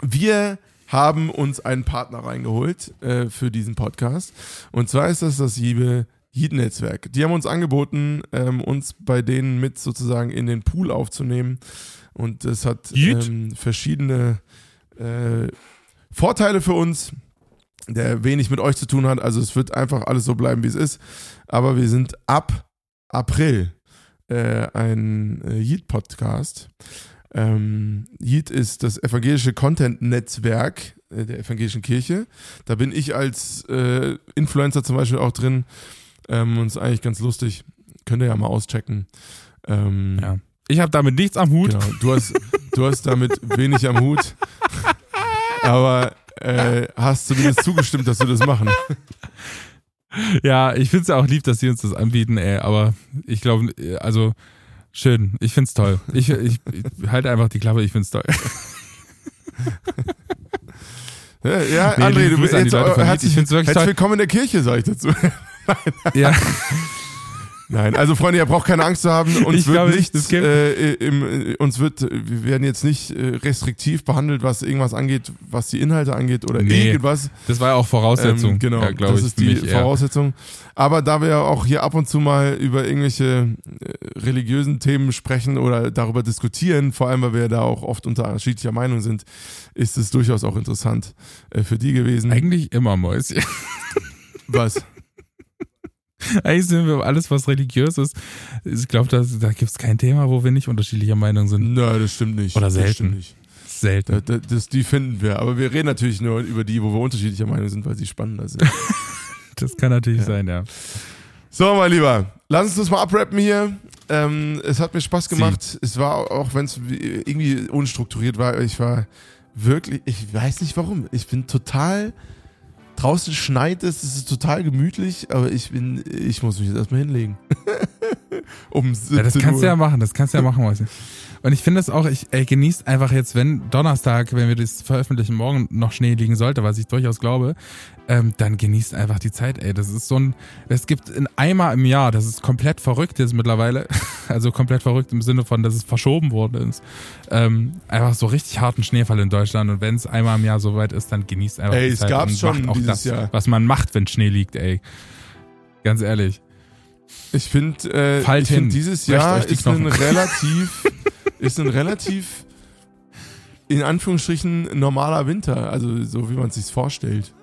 wir haben uns einen Partner reingeholt äh, für diesen Podcast. Und zwar ist das das liebe Yeet-Netzwerk. Die haben uns angeboten, ähm, uns bei denen mit sozusagen in den Pool aufzunehmen. Und das hat ähm, verschiedene äh, Vorteile für uns, der wenig mit euch zu tun hat. Also es wird einfach alles so bleiben, wie es ist. Aber wir sind ab April äh, ein äh, Yeet-Podcast. Ähm, Yeet ist das evangelische Content-Netzwerk äh, der evangelischen Kirche. Da bin ich als äh, Influencer zum Beispiel auch drin. Ähm, und ist eigentlich ganz lustig. Könnt ihr ja mal auschecken. Ähm, Ja. Ich habe damit nichts am Hut. Genau. Du hast, du hast damit wenig am Hut. [LAUGHS] Aber äh, hast zumindest zugestimmt, dass wir das machen. Ja, ich finde es ja auch lieb, dass sie uns das anbieten, ey, aber ich glaube, also schön, ich find's toll. Ich, ich, ich halte einfach die Klappe, ich find's toll. Ja, ja Nee, André, du bist jetzt Yeet. herzlich, herzlich willkommen in der Kirche, sage ich dazu. Ja, [LAUGHS] Nein, also Freunde, ihr braucht keine Angst zu haben. Uns Ich wird glaube, nicht, das gibt- äh, im, äh, uns wird, wir werden jetzt nicht äh, restriktiv behandelt, was irgendwas angeht, was die Inhalte angeht oder Nee, irgendwas. das war ja auch Voraussetzung. Ähm, genau, ja, das ich, ist die. Voraussetzung. Aber da wir ja auch hier ab und zu mal über irgendwelche äh, religiösen Themen sprechen oder darüber diskutieren, vor allem weil wir da auch oft unterschiedlicher Meinung sind, ist es durchaus auch interessant äh, für die gewesen. Eigentlich immer Mäuschen. Was? [LAUGHS] Eigentlich sind wir alles, was religiös ist. Ich glaube, da, da gibt es kein Thema, wo wir nicht unterschiedlicher Meinung sind. Nein, das stimmt nicht. Oder Das selten. stimmt nicht. Selten. Da, da, das, die finden wir. Aber wir reden natürlich nur über die, wo wir unterschiedlicher Meinung sind, weil sie spannender sind. [LAUGHS] Das kann natürlich Ja. sein, ja. So, mein Lieber, lass uns das mal abrappen hier. Ähm, es hat mir Spaß gemacht. Es war, auch wenn es irgendwie unstrukturiert war, ich war wirklich, ich weiß nicht warum. Ich bin total, draußen schneit es, es ist total gemütlich, aber ich bin, ich muss mich jetzt erstmal hinlegen. [LAUGHS] um 17 Ja, das kannst Uhr. du ja machen, das kannst du ja machen, Mäuschen. Und ich finde es auch, ich ey, genießt einfach jetzt, wenn Donnerstag, wenn wir das veröffentlichen, morgen noch Schnee liegen sollte, was ich durchaus glaube, ähm, dann genießt einfach die Zeit, ey. Das ist so ein, es gibt ein Eimer im Jahr, das ist komplett verrückt jetzt mittlerweile. [LAUGHS] Also komplett verrückt im Sinne von, dass es verschoben worden ist. Ähm, einfach so richtig harten Schneefall in Deutschland. Und wenn es einmal im Jahr soweit ist, dann genießt einfach Ey, die es Zeit gab's und schon macht auch dieses das, Jahr. was man macht, wenn Schnee liegt, ey. Ganz ehrlich. Ich finde, äh, ich find, dieses Jahr ist ein relativ, [LAUGHS] ist ein relativ, in Anführungsstrichen, normaler Winter. Also so, wie man es sich vorstellt.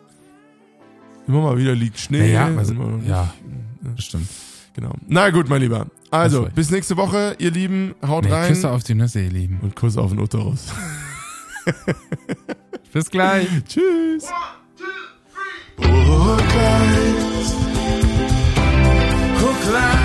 Immer mal wieder liegt Schnee. Ja, ja, also, ja ne? das stimmt. Genau. Na gut, mein Lieber. Also, bis nächste Woche, ihr Lieben. Haut nee, rein. Küsse auf die Nüsse, ihr Lieben. Und Kuss auf den Uterus. [LAUGHS] bis gleich. Tschüss. One, two, three. Oh, Gott. Oh, rein.